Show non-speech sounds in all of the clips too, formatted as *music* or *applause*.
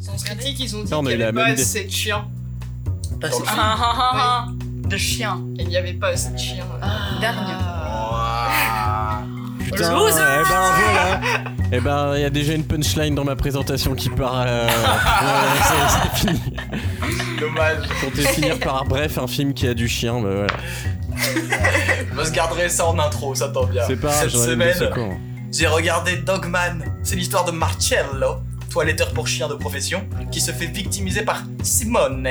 Sens critique, ils ont dit Ça, on a qu'il eu n'y la pas assez de chiens. Pas assez- film. Ah, ah, ah. De chien. Il n'y avait pas assez de chiens. Dernier. Ouah. Putain, Loser eh ben voilà. Eh ben, il y a déjà une punchline dans ma présentation qui part. euh, *laughs* ouais, c'est- c'est fini. Dommage. Comptez finir par bref un film qui a du chien. Bah voilà. Je se garderai ça en intro, ça tombe bien. C'est pas grave, Cette semaine, j'ai regardé Dogman. C'est l'histoire de Marcello, toiletteur pour chien de profession, qui se fait victimiser par Simone,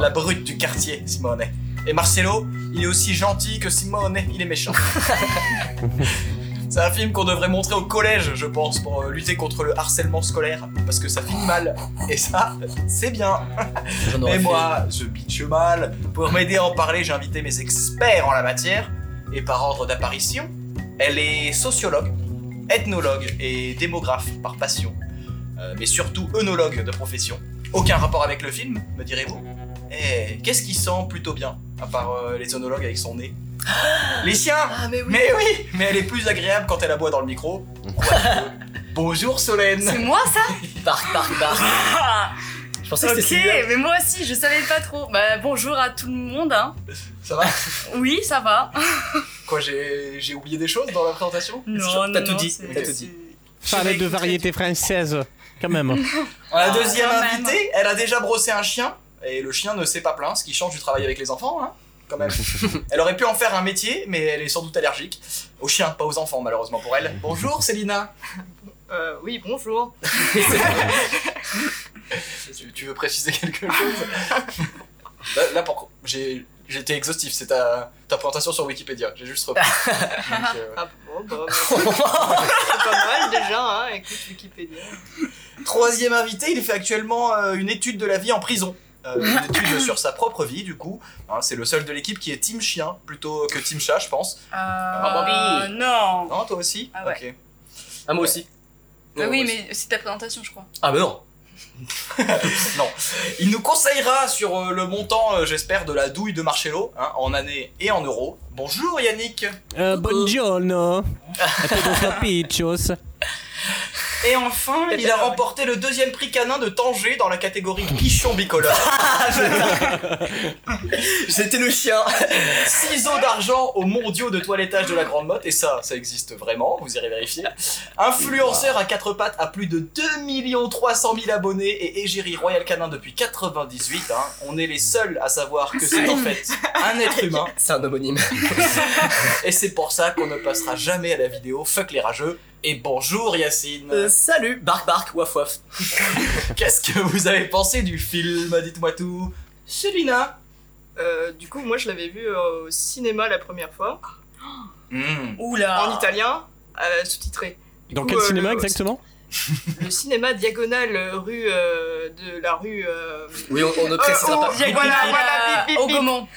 la brute du quartier, Simone. Et Marcello, il est aussi gentil que Simone, il est méchant. *laughs* C'est un film qu'on devrait montrer au collège, je pense, pour euh, lutter contre le harcèlement scolaire, parce que ça finit mal. Et ça, c'est bien. Fait- moi, je bitch mal. Pour m'aider à en parler, j'ai invité mes experts en la matière. Et par ordre d'apparition, elle est sociologue, ethnologue et démographe par passion. Euh, mais surtout œnologue de profession. Aucun rapport avec le film, me direz-vous Eh, qu'est-ce qui sent plutôt bien, à part euh, les œnologues avec son nez? Les chiens Ah, mais oui. Mais oui Mais elle est plus agréable quand elle aboie dans le micro. *laughs* Bonjour Solène C'est moi ça? *laughs* Bark, bark, bark. Je pensais que Ok, c'était celui-là. mais moi aussi, je savais pas trop. Bah bonjour à tout le monde. Hein. Ça va? Oui, ça va. Quoi, j'ai j'ai oublié des choses dans la présentation? Non, T'as non, tout non, dit, c'est- t'as tout dit. Parler de variété française, quand même. La Ah, deuxième même. invitée, elle a déjà brossé un chien, et le chien ne s'est pas plaint, ce qui change du travail avec les enfants, hein, quand même. *laughs* elle aurait pu en faire un métier, mais elle est sans doute allergique. Aux chiens, pas aux enfants, malheureusement pour elle. Bonjour Célina Euh, oui, bonjour. *laughs* tu, tu veux préciser quelque chose? Là, là, pour... j'ai été exhaustif, c'est ta, ta présentation sur Wikipédia, j'ai juste repris. *laughs* Donc, euh, Ah bon, bah, c'est pas mal déjà, hein, écoute Wikipédia. Troisième invité, il fait actuellement euh, une étude de la vie en prison. Euh, une *laughs* étude sur sa propre vie, du coup. Hein, c'est le seul de l'équipe qui est team chien plutôt que team chat, je pense. Euh, non. Non, toi aussi Ah ouais. Ok. Ah, moi aussi. Bah oui, moi aussi. mais c'est ta présentation, je crois. Ah, bah non. *laughs* Non. Il nous conseillera sur euh, le montant, euh, j'espère, de la douille de Marcello, hein, en années et en euros. Bonjour Yannick Euh, buongiorno. A todos los pichos. Et enfin, il a remporté le deuxième prix canin de Tanger dans la catégorie *laughs* pichon bicolore. *laughs* C'était le chien. Ciseaux d'argent aux mondiaux de toilettage de la Grande Motte, et ça, ça existe vraiment, vous irez vérifier. Influenceur à quatre pattes à plus de 2 300 000 abonnés et égérie Royal Canin depuis 98, hein. on est les seuls à savoir que c'est en fait un être humain, C'est un homonyme. et c'est pour ça qu'on ne passera jamais à la vidéo Fuck les rageux. Et bonjour Yacine Euh, salut. Bark, bark, waf, waf. *laughs* Qu'est-ce que vous avez pensé du film Dites-moi tout. Célina Euh, du coup, moi je l'avais vu euh, au cinéma la première fois, Hmm. Oula. en italien, euh, sous-titré. Dans coup, quel euh, cinéma le- exactement *laughs* Le cinéma diagonal euh, rue euh, de la rue. euh, Oui, on, on ne précisera oh, pas. Voilà, voilà, bip, bip, Au. Gaumont.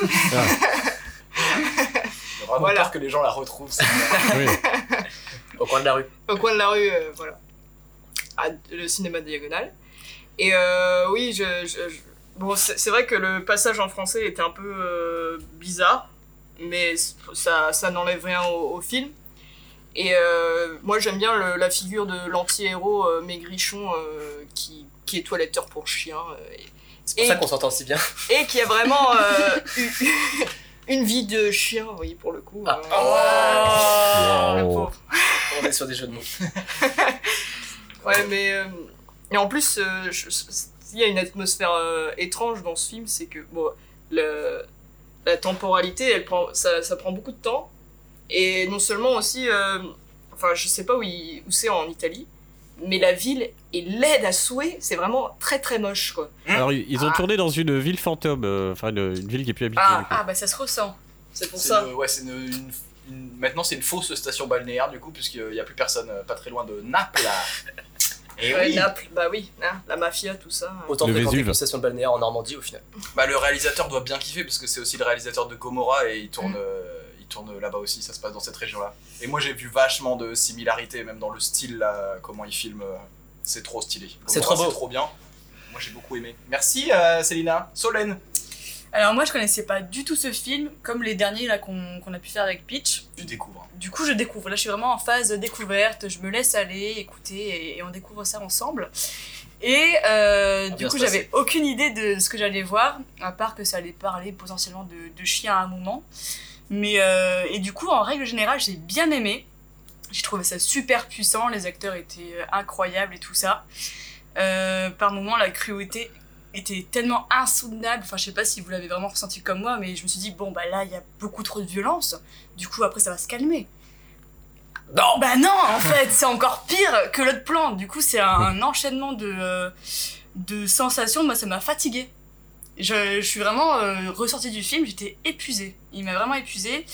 J'ai vraiment Voilà. peur que les gens la retrouvent. c'est- Oui. *laughs* Au coin de la rue. au coin de la rue, euh, voilà. À le cinéma diagonal. Et euh, oui, je, je- je- bon, c'est vrai que le passage en français était un peu euh, bizarre, mais ça, ça n'enlève rien au, au film. Et euh, moi, j'aime bien le- la figure de l'anti-héros euh, maigrichon euh, qui, qui est toiletteur pour chien euh, et, C'est pour Et- ça qu'on s'entend si bien. et qui a vraiment euh, *laughs* eu- une vie de chien, vous voyez, pour le coup. Ah. euh, le Wow. pauvre. On est sur des jeux de mots. *laughs* Ouais, mais. euh, et en plus, euh, je- je- il y a une atmosphère euh, étrange dans ce film, c'est que bon, le, la temporalité, elle prend, ça, ça prend beaucoup de temps. Et non seulement aussi. euh, enfin, je sais pas où, il- où c'est en Italie, mais la ville est laide à souhait, c'est vraiment très très moche, quoi. Alors, ils ont Ah. tourné dans une ville fantôme, euh, enfin une, une ville qui est plus habitée. Ah. Ah bah ça se ressent. C'est pour ça. ouais, c'est une, une- une- maintenant c'est une fausse station balnéaire du coup puisqu'il n'y a plus personne euh, pas très loin de Naples. Et Ouais, oui, Naples, bah oui, hein, la mafia, tout ça. Autant Le fréquenter une station balnéaire en Normandie au final. bah, le réalisateur doit bien kiffer parce que c'est aussi le réalisateur de Gomorrah et il Mm. tourne, euh, il tourne là-bas aussi, ça se passe dans cette région-là. Et moi j'ai vu vachement de similarités même dans le style là, comment il filme, euh, c'est trop stylé. C'est trop beau. C'est trop bien. Moi j'ai beaucoup aimé. Merci euh, Célina. Solène. Alors moi je connaissais pas du tout ce film, comme les derniers là qu'on a pu faire avec Pitch. Tu découvres. Du coup je découvre, là je suis vraiment en phase découverte, je me laisse aller, écouter et, et on découvre ça ensemble. Et euh, du coup j'avais aucune idée de ce que j'allais voir, à part que ça allait parler potentiellement de, de chiens à un moment. Mais euh, et du coup en règle générale j'ai bien aimé. J'ai trouvé ça super puissant, les acteurs étaient euh, incroyables et tout ça. Euh, par moments la cruauté était tellement insoutenable. Enfin, je sais pas si vous l'avez vraiment ressenti comme moi, mais je me suis dit, bon, bah là, il y a beaucoup trop de violence. Du coup, après, ça va se calmer. Non Bah non, en fait, c'est encore pire que l'autre plan. Du coup, c'est un, enchaînement de, euh, de sensations. Moi, ça m'a fatiguée. Je, je suis vraiment euh, ressortie du film, j'étais épuisée. Il m'a vraiment épuisée.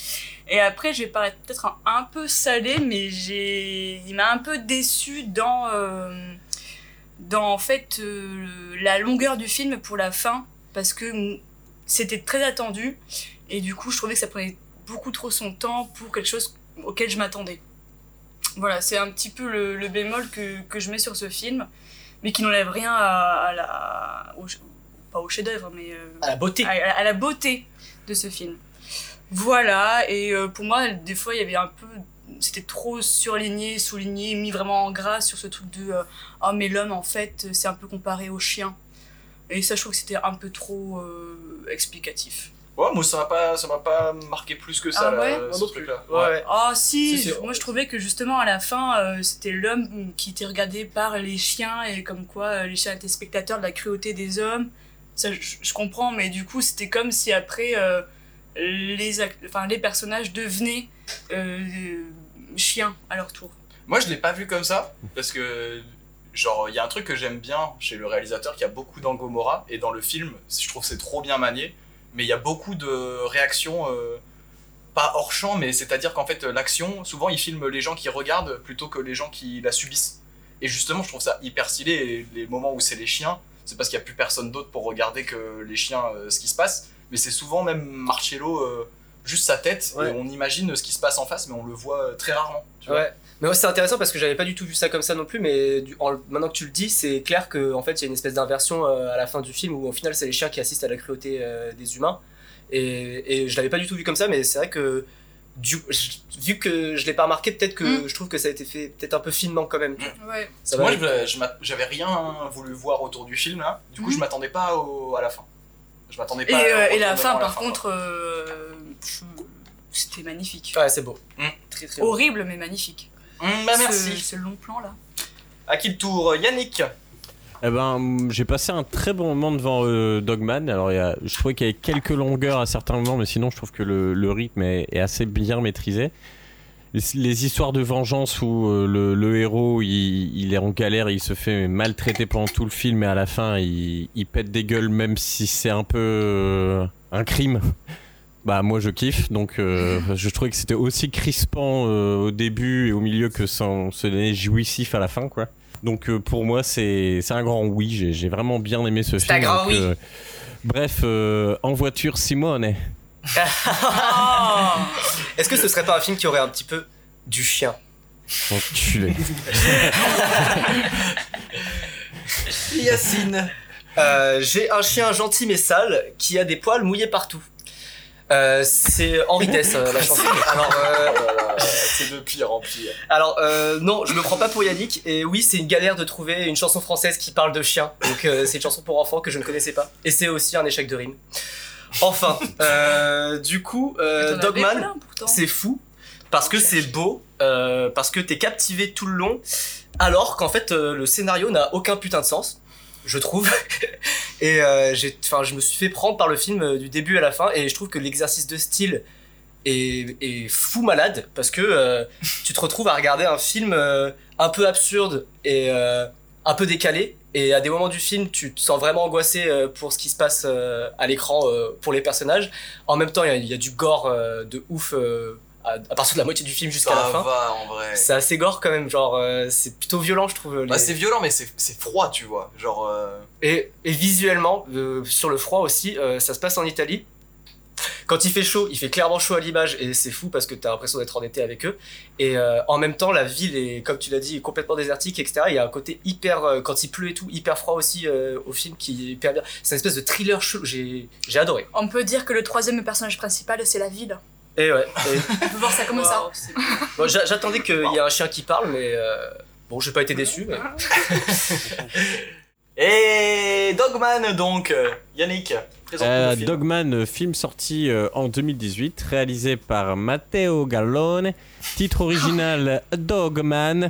Et après, je vais paraître peut-être un, un peu salée, mais j'ai, il m'a un peu déçue dans, euh, dans en fait euh, la longueur du film pour la fin, parce que c'était très attendu. Et du coup, je trouvais que ça prenait beaucoup trop son temps pour quelque chose auquel je m'attendais. Voilà, c'est un petit peu le, le bémol que, que je mets sur ce film, mais qui n'enlève rien à, à la. au- pas au chef-d'œuvre, mais euh, À la beauté. à, à la beauté de ce film. Voilà, et euh, pour moi, des fois, il y avait un peu. C'était trop surligné, souligné, mis vraiment en gras sur ce truc de euh, Oh, mais l'homme, en fait, c'est un peu comparé au chien. Et ça, je trouve que c'était un peu trop euh, explicatif. Ouais, moi ça m'a pas, ça m'a pas marqué plus que ça. Ah là, ouais? ce plus. truc-là. Ouais, ouais. Ah si, Si, si, je- moi je trouvais que justement à la fin euh, c'était l'homme qui était regardé par les chiens et comme quoi euh, les chiens étaient spectateurs de la cruauté des hommes. Ça je, je comprends mais du coup c'était comme si après euh, les, enfin, les personnages devenaient euh, chiens à leur tour. Moi, je l'ai pas vu comme ça parce que genre il y a un truc que j'aime bien chez le réalisateur qui a beaucoup dans et dans le film, je trouve c'est trop bien manié, mais il y a beaucoup de réactions euh, pas hors champ, mais c'est-à-dire qu'en fait l'action, souvent il filme les gens qui regardent plutôt que les gens qui la subissent. Et justement, je trouve ça hyper stylé. Les moments où c'est les chiens, c'est parce qu'il y a plus personne d'autre pour regarder que les chiens euh, ce qui se passe. Mais c'est souvent même Marcello euh, juste sa tête Ouais. et on imagine ce qui se passe en face, mais on le voit euh, très rarement. Tu vois. Ouais. Mais ouais, c'est intéressant parce que j'avais pas du tout vu ça comme ça non plus, mais du- en- maintenant que tu le dis, c'est clair qu'en en fait il y a une espèce d'inversion euh, à la fin du film où au final c'est les chiens qui assistent à la cruauté euh, des humains. Et, et je l'avais pas du tout vu comme ça, mais c'est vrai que du, je- vu que je l'ai pas remarqué, peut-être que Mm. je trouve que ça a été fait peut-être un peu finement quand même. Ouais. Ça Moi, j'avais rien voulu voir autour du film là. Du coup, Mhm. je m'attendais pas au- à la fin. Je m'attendais Et, pas. euh, et la fin à par contre euh, c'était magnifique. Ouais, c'est beau. Très très beau. Horrible mais magnifique. Hum, bah Ce- merci. ce long plan là. À qui le tour Yannick Eh ben, j'ai passé un très bon moment devant euh, Dogman. Alors, il y a, je trouvais qu'il y avait quelques longueurs à certains moments, mais sinon, je trouve que le, le rythme est, est assez bien maîtrisé. Les, histoires de vengeance où euh, le, le héros il, il est en galère, il se fait maltraiter pendant tout le film, et à la fin, il, il pète des gueules, même si c'est un peu euh, un crime. *laughs* Bah moi je kiffe donc euh, je trouvais que c'était aussi crispant euh, au début et au milieu que sans se donner jouissif à la fin quoi. Donc pour moi c'est c'est un grand oui, j'ai vraiment bien aimé ce film. un grand donc, oui. bref, en voiture Simone. *laughs* Est-ce que ce serait pas un film qui aurait un petit peu du chien? Enculé. *laughs* Yacine. Euh, J'ai un chien gentil mais sale qui a des poils mouillés partout. Euh, c'est Henri Dess euh, la chanson. Alors, euh, C'est de pire en pire. alors euh, non, je me prends pas pour Yannick. Et oui, c'est une galère de trouver une chanson française qui parle de chien. Donc euh, c'est une chanson pour enfants que je ne connaissais pas. Et c'est aussi un échec de rime. Enfin, euh, du coup, euh, Dogman, c'est fou parce que c'est beau, euh, parce que t'es captivé tout le long, alors qu'en fait le scénario n'a aucun putain de sens, je trouve. *laughs* et j'ai, enfin, je me suis fait prendre par le film du début à la fin, et je trouve que l'exercice de style est, est fou malade parce que tu te retrouves à regarder un film un peu absurde et un peu décalé. Et à des moments du film, tu te sens vraiment angoissé euh, pour ce qui se passe euh, à l'écran euh, pour les personnages. En même temps, il y a- il y, a du gore de ouf à, partir de la moitié du film jusqu'à la fin. va en vrai. C'est assez gore quand même, genre euh, c'est plutôt violent je trouve. les- Bah, c'est violent, mais c'est froid, tu vois. Genre. euh, et, et visuellement, euh, sur le froid aussi, ça se passe en Italie. Quand il fait chaud, il fait clairement chaud à l'image et c'est fou parce que t'as l'impression d'être en été avec eux. Et euh, en même temps, la ville est, comme tu l'as dit, complètement désertique, etc. Il y a un côté hyper, euh, quand il pleut et tout, hyper froid aussi euh, au film qui est hyper bien. C'est une espèce de thriller chaud. J'ai, j'ai adoré. On peut dire que le troisième personnage principal, c'est la ville. Et ouais. et- *laughs* On peut voir ça comme ça. Wow, c'est- bon, j'a- j'attendais qu'il y ait un chien qui parle, mais euh, bon, j'ai pas été déçu. Mais... *laughs* Et Dogman donc, Yannick, Euh, le film. Dogman, euh, film sorti euh, en 2018, réalisé par Matteo Gallone. Titre original *laughs* Dogman,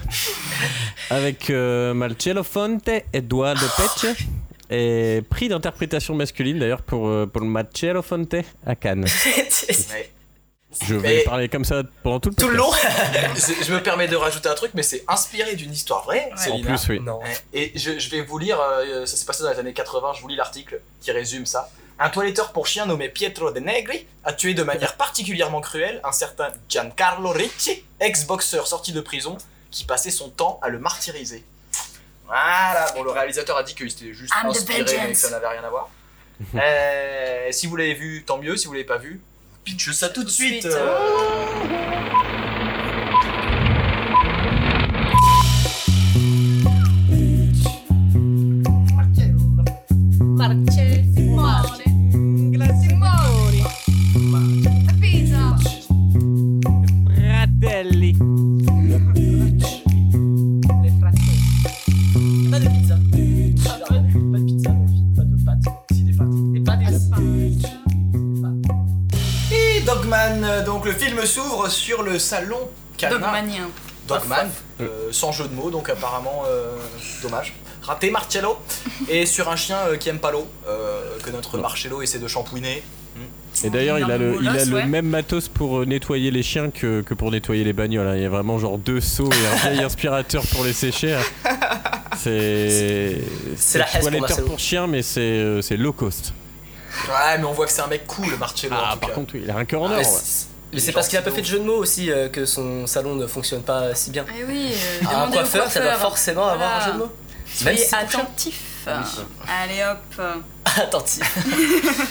avec euh, Marcello Fonte, Eduardo Pecce. Et prix d'interprétation masculine d'ailleurs pour, pour Marcello Fonte à Cannes. *laughs* Je vais Mais- parler comme ça pendant tout le Tout le long *laughs* je me permets de rajouter un truc, mais c'est inspiré d'une histoire vraie, En plus, oui. Non. Et je, je vais vous lire, euh, ça s'est passé dans les années 80, je vous lis l'article qui résume ça. Un toiletteur pour chien nommé Pietro De Negri a tué de manière particulièrement cruelle un certain Giancarlo Ricci, ex-boxeur sorti de prison, qui passait son temps à le martyriser. Voilà, bon le réalisateur a dit que c'était juste I'm the inspiré mais que ça n'avait rien à voir. *laughs* Euh, si vous l'avez vu, tant mieux, si vous l'avez pas vu, pitch ça tout de suite. suite. euh. Fratelli. Pas de pizza. Pas de pizza, mon fils. Pas de pâtes. Si des pâtes. Et pas des Et Dogman, donc le film s'ouvre sur le salon canin. Dogmanien. Dogman, euh, sans jeu de mots, donc apparemment euh, dommage. Raté Marcello, et sur un chien euh, qui aime pas l'eau, euh, que notre Marcello essaie de shampouiner. Et d'ailleurs, il a, le, il a Molosse, le ouais. même matos pour euh, nettoyer les chiens que, que pour nettoyer les bagnoles. hein. Il y a vraiment genre deux seaux et un *laughs* vieil aspirateur pour les sécher. hein. C'est. C'est la toiletteur pour chiens, mais c'est euh, c'est low cost. Ouais, mais on voit que c'est un mec cool, Marcello. en Ah, tout par cas. contre, oui, il a un cœur en or. Mais c'est- mais parce qu'il a pas fait de jeu de mots aussi euh, que son salon ne fonctionne pas si bien. Eh oui, euh, Un demandez au coiffeur, ça doit forcément avoir un jeu de mots. Soyez attentif. Allez hop. *laughs* Attentif.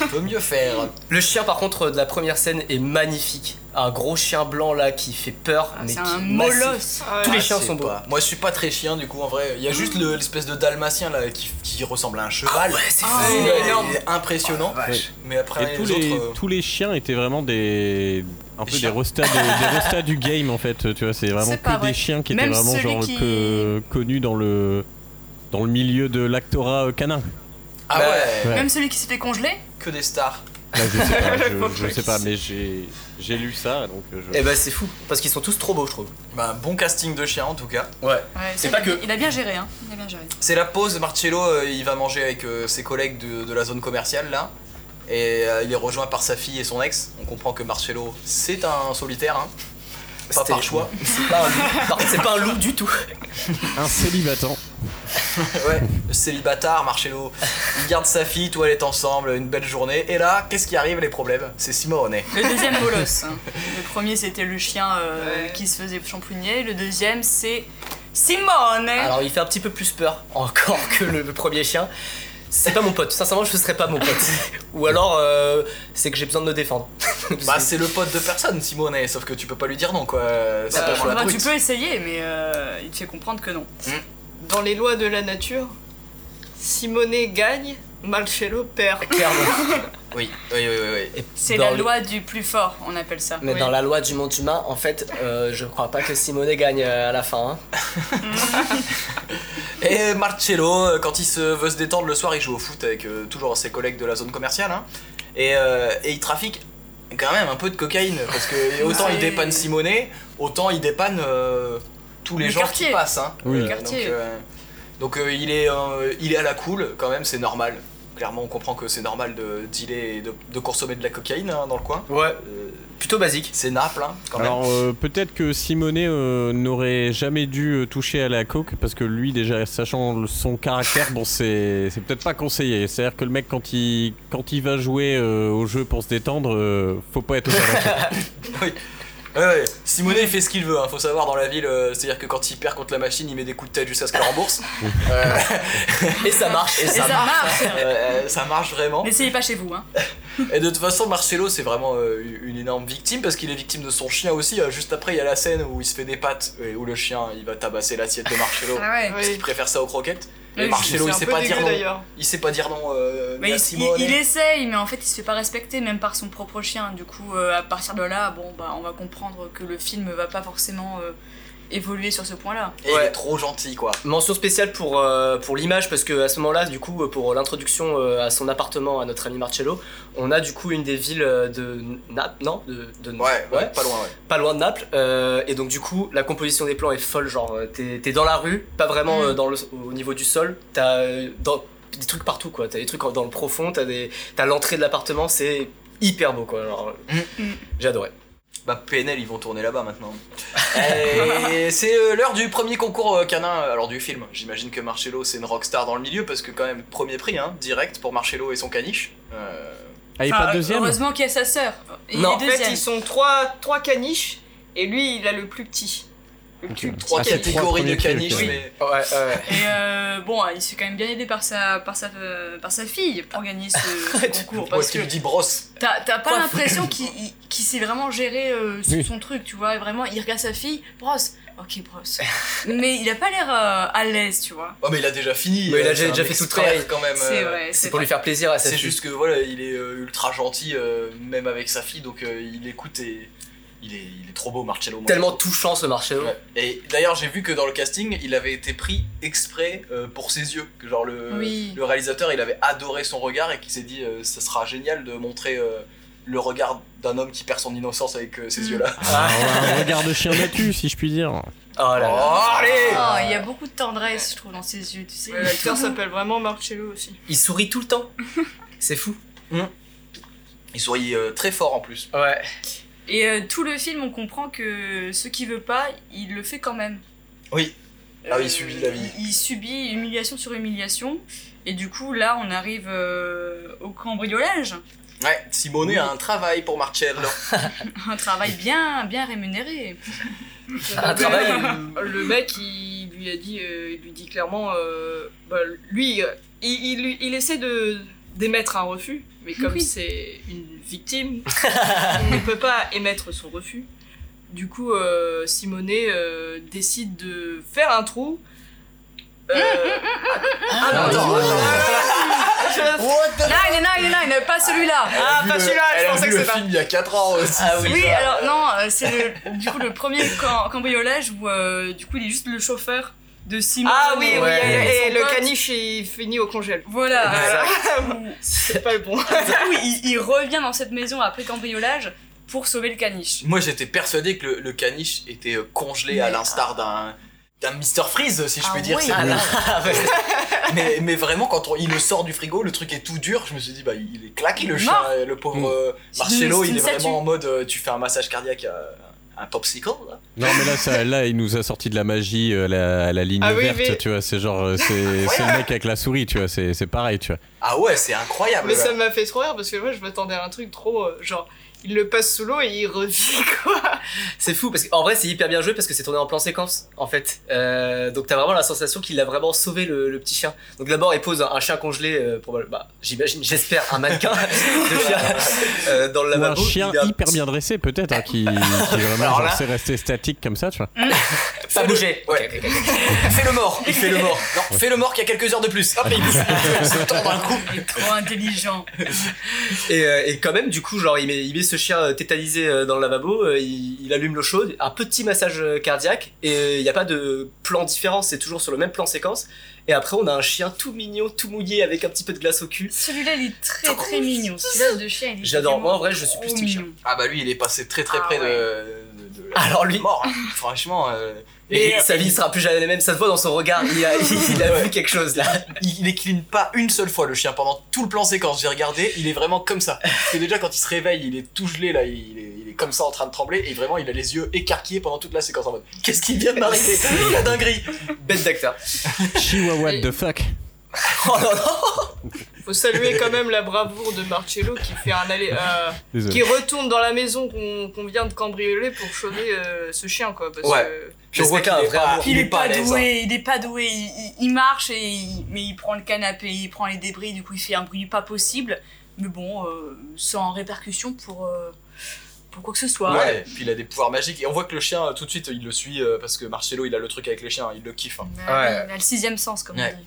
*laughs* peut mieux faire. Le chien, par contre, de la première scène est magnifique. Un gros chien blanc là qui fait peur, Ah, mais C'est qui un massif. molosse. Tous les Ah, chiens sont beaux. pas. Moi je suis pas très chien du coup en vrai. Il y a juste le- l'espèce de dalmatien là qui, qui ressemble à un cheval. ouais, c'est Ah, fou. il il est est énorme. impressionnant. vache. Mais après Et tous les, les, autres. euh, tous les chiens étaient vraiment des. Un peu Des chiens. de- *laughs* du game en fait, tu vois, c'est vraiment C'est pas que vrai. des chiens qui Même étaient vraiment celui genre qui- que- connus dans le dans le milieu de l'actorat euh, canin. Ah Bah, ouais, Ouais. Même celui qui s'est fait congeler. que des stars. Là, je sais pas, *laughs* je, je sais pas, mais j'ai j'ai lu ça donc euh, je. Et bah c'est fou, parce qu'ils sont tous trop beaux, je trouve. Bah, bon casting de chien en tout cas. Ouais. Ouais, C'est pas il a- que- Il a bien géré, hein. Il a bien géré. C'est la pause, Marcello, euh, il va manger avec euh, ses collègues de, de la zone commerciale là. Et euh, il est rejoint par sa fille et son ex. On comprend que Marcello, c'est un solitaire, hein. Pas par choix. C'est pas un loup. Par contre, c'est pas un loup du tout. Un célibatant. *laughs* ouais, célibataire, Marcello. Il garde sa fille, tout elle est ensemble, une belle journée. Et là, qu'est-ce qui arrive, les problèmes? C'est Simone. Le deuxième *laughs* molosse. hein. Le premier, c'était le chien euh, Ouais. qui se faisait champouiner. Le deuxième, c'est Simone. Alors il fait un petit peu plus peur encore que le, le premier chien. C'est pas mon pote, sincèrement je ne serais pas mon pote. *laughs* Ou alors euh, c'est que j'ai besoin de me défendre. *laughs* Bah, c'est le pote de personne, Simone, sauf que tu peux pas lui dire non, quoi. C'est Bah, pas tu peux essayer, mais euh, il te fait comprendre que non. Dans les lois de la nature, Simone gagne, Marcello perd. Clairement. *laughs* Oui, oui, oui, oui. C'est la le- loi du plus fort, on appelle ça. Mais Oui. dans la loi du monde humain, en fait, euh, je crois pas que Simone gagne euh, à la fin. hein. *laughs* Et Marcello, euh, quand il se veut se détendre le soir, il joue au foot avec euh, toujours ses collègues de la zone commerciale. hein. Et, euh, et il trafique quand même un peu de cocaïne. Parce que *laughs* autant il dépanne Simone, autant il dépanne euh, tous les Le gens quartier. qui passent. Hein. Oui. Le quartier. Donc, euh, donc, euh, il, est, euh, il est à la cool, quand même, c'est normal. Clairement, on comprend que c'est normal de dealer et de, de consommer de la cocaïne hein, dans le coin. Ouais. Euh, Plutôt basique. c'est Naples, hein, quand même. Alors euh, peut-être que Simone euh, n'aurait jamais dû euh, toucher à la coke parce que lui déjà sachant le- son caractère bon c'est c'est peut-être pas conseillé. C'est-à-dire que le mec quand il quand il va jouer euh, au jeu pour se détendre euh, faut pas être au coke. *laughs* *laughs* Ouais, ouais. Simone il fait ce qu'il veut, hein. faut savoir dans la ville, euh, c'est-à-dire que quand il perd contre la machine, il met des coups de tête jusqu'à ce qu'elle rembourse. *laughs* Euh, Et ça marche. et Et ça, ça marche. marche. Euh, ça marche vraiment. N'essayez pas chez vous, hein. *laughs* Et de toute façon, Marcello, c'est vraiment euh, une énorme victime parce qu'il est victime de son chien aussi. Euh, Juste après, il y a la scène où il se fait des pattes et où le chien il va tabasser l'assiette de Marcello. Ah ouais. Parce qu'il préfère ça aux croquettes. Oui, Marcello, il sait pas dire non. d'ailleurs. Il sait pas dire non euh, Mais à il, Simone. il- il essaye, mais en fait, il se fait pas respecter, même par son propre chien. Du coup, euh, à partir de là, bon, bah, on va comprendre que le film va pas forcément euh, évoluer sur ce point-là. Et il Ouais. est trop gentil, quoi. Mention spéciale pour, euh, pour l'image parce que à ce moment-là, du coup, pour l'introduction euh, à son appartement à notre ami Marcello, on a du coup une des villes euh, de Naples, non de, de- Ouais, ouais, pas loin, ouais. pas loin de Naples. euh, et donc du coup, la composition des plans est folle. Genre, t'es t'es dans la rue, pas vraiment Mm. euh, dans le, au niveau du sol. T'as dans- des trucs partout, quoi. T'as des trucs dans le profond. T'as des, t'as l'entrée de l'appartement. C'est hyper beau, quoi. Alors, Mm. Mm. j'ai adoré. Bah PNL ils vont tourner là-bas maintenant. Et *laughs* c'est euh, l'heure du premier concours euh, canin, euh, alors du film. J'imagine que Marcello c'est une rockstar dans le milieu parce que quand même premier prix hein, direct pour Marcello et son caniche. Euh, Ah, il est pas deuxième Heureusement qu'il y a sa sœur. Il Non, est En fait, ils sont trois, trois caniches et lui, il a le plus petit. Trois Ah, c'est caniche. trois catégories de caniches, mais Ouais, ouais. Et euh, bon, il se fait quand même bien aider par sa, par sa, euh, par sa fille pour gagner ce, *laughs* ce concours. Parce est-ce qu'il que lui dit brosse t'as t'as pas l'impression *laughs* qu'il il- qu'il sait vraiment gérer euh, son, Oui. son truc, tu vois. Et vraiment, il regarde sa fille, brosse. Ok, brosse. *laughs* Mais il a pas l'air euh, à l'aise, tu vois. Oh mais il a déjà fini. Mais il a déjà- c'est fait tout le travail. quand même. C'est euh, vrai. C'est pour lui faire plaisir à sa C'est fille. juste que voilà, il est euh, ultra gentil, euh, même avec sa fille, donc euh, il écoute et il est, il est trop beau, Marcello. Tellement touchant ce Marcello. Ouais. Et d'ailleurs, j'ai vu que dans le casting, il avait été pris exprès euh, pour ses yeux. Que genre le, Oui. le réalisateur, il avait adoré son regard et qu'il s'est dit, euh, ça sera génial de montrer euh, le regard d'un homme qui perd son innocence avec euh, ces Mm. yeux-là. Ah, ouais, un regard de chien battu, si je puis dire. Oh là là. Oh, allez Oh, il y a beaucoup de tendresse, je trouve, dans ses yeux, tu sais. Ouais, L'acteur s'appelle vraiment Marcello aussi. Il sourit tout le temps. *laughs* C'est fou. Il sourit euh, très fort en plus. Ouais. Et euh, tout le film, on comprend que ce qu'il veut pas, il le fait quand même. Oui. Ah oui, il subit la vie. Il, il subit humiliation sur humiliation. Et du coup, là, on arrive euh, au cambriolage. Ouais, Simone a un travail pour Marcello. *laughs* Un travail bien, bien rémunéré. Un travail. *laughs* Le mec, il lui a dit, euh, il lui dit clairement, euh, bah, lui, euh, il, il, il essaie de d'émettre un refus, mais comme Oui. c'est une victime, *laughs* il ne peut pas émettre son refus. Du coup, euh, Simonet euh, décide de faire un trou. Euh, ah, non, non, attends. je- What the Non, il est non, il est non, il n'est pas celui-là. Ah, pas celui-là, je pensais que le c'était film il y a 4 ans aussi. Ah oui. Oui, alors non, c'est le, du coup le premier cam- cambriolage où euh, du coup il est juste le chauffeur de Simon. Ah oui, oui, Ouais. et, le caniche il finit au congèle. Voilà. Voilà. *laughs* C'est pas le bon. *laughs* coup, il, il revient dans cette maison après cambriolage pour sauver le caniche. Moi j'étais persuadé que le, le caniche était euh, congelé à l'instar d'un d'un Mr Freeze si je Ah peux dire. oui. c'est Ah bon. là. *laughs* ouais. mais, mais vraiment quand on- il le sort du frigo, le truc est tout dur. Je me suis dit bah il est claqué le euh, le pauvre Mm. euh, C'est Marcello. Il est vraiment en mode euh, tu fais un massage cardiaque à un popsicle. Là. Non, mais là, ça, là, il nous a sorti de la magie euh, la, à la ligne Ah oui, verte, mais- tu vois. C'est genre, euh, c'est c'est le mec avec la souris, tu vois. C'est c'est pareil, tu vois. Ah ouais c'est incroyable. Mais là. ça m'a fait trop rire parce que moi je m'attendais à un truc trop euh, genre il le passe sous l'eau et il revit *laughs* quoi. C'est fou parce qu'en vrai c'est hyper bien joué parce que c'est tourné en plan séquence en fait. Euh, donc t'as vraiment la sensation qu'il a vraiment sauvé le, le petit chien. Donc d'abord il pose un, un chien congelé, euh, pour, bah, j'imagine, j'espère un mannequin *laughs* de chien euh, dans le Ou un lavabo. chien Il a hyper bien dressé, peut-être, hein, qui, qui vraiment Alors genre, là- sait rester statique comme ça, tu vois. *laughs* pas bougé. Ouais. Ok, ok, ok. Fais le mort, il fait le mort. Non, fais le mort qu'il y a quelques heures de plus. Hop, il se tord d'un coup. Il est trop intelligent. Et, euh, et quand même, du coup, genre, il met, il met ce chien euh, tétanisé euh, dans le lavabo, euh, il, il allume l'eau chaude, un petit massage cardiaque, et il n'y a pas de plan différent, c'est toujours sur le même plan séquence. Et après, on a un chien tout mignon, tout mouillé, avec un petit peu de glace au cul. Celui-là, il est très très mignon. Celui-là de chien, il est J'adore. Moi, en vrai, je suis plus chien. mignon. Ah bah lui il est passé très très Ah près ouais. de, de, de la Alors lui- mort. Franchement. euh, Et, et- sa vie sera plus jamais la même, ça se voit dans son regard, il a, il a vu quelque chose là. il écline pas une seule fois le chien pendant tout le plan séquence. J'ai regardé, il est vraiment comme ça. Parce que déjà quand il se réveille, il est tout gelé là, il est, il est comme ça en train de trembler et vraiment il a les yeux écarquillés pendant toute la séquence en mode qu'est-ce qui vient de m'arriver? *laughs* La dinguerie. Bête d'acteur. Chihuahua, Et- the fuck? Oh non, non Faut saluer quand même la bravoure de Marcello qui fait un aller euh, qui retourne dans la maison qu'on qu'on vient de cambrioler pour sauver euh, ce chien quoi parce Ouais. que Puis on voit quelqu'un qu'il a est un vrai pas, amour. Il, est, pas doué, il est pas doué, il, marche et il- mais il prend le canapé, il prend les débris, du coup il fait un bruit pas possible. mais bon, euh, sans répercussion pour, euh, pour quoi que ce soit. Ouais, et puis il a des pouvoirs magiques. Et on voit que le chien, tout de suite, il le suit euh, parce que Marcello, il a le truc avec les chiens, il le kiffe. hein. Ouais. Il a le sixième sens, comme Ouais. on dit.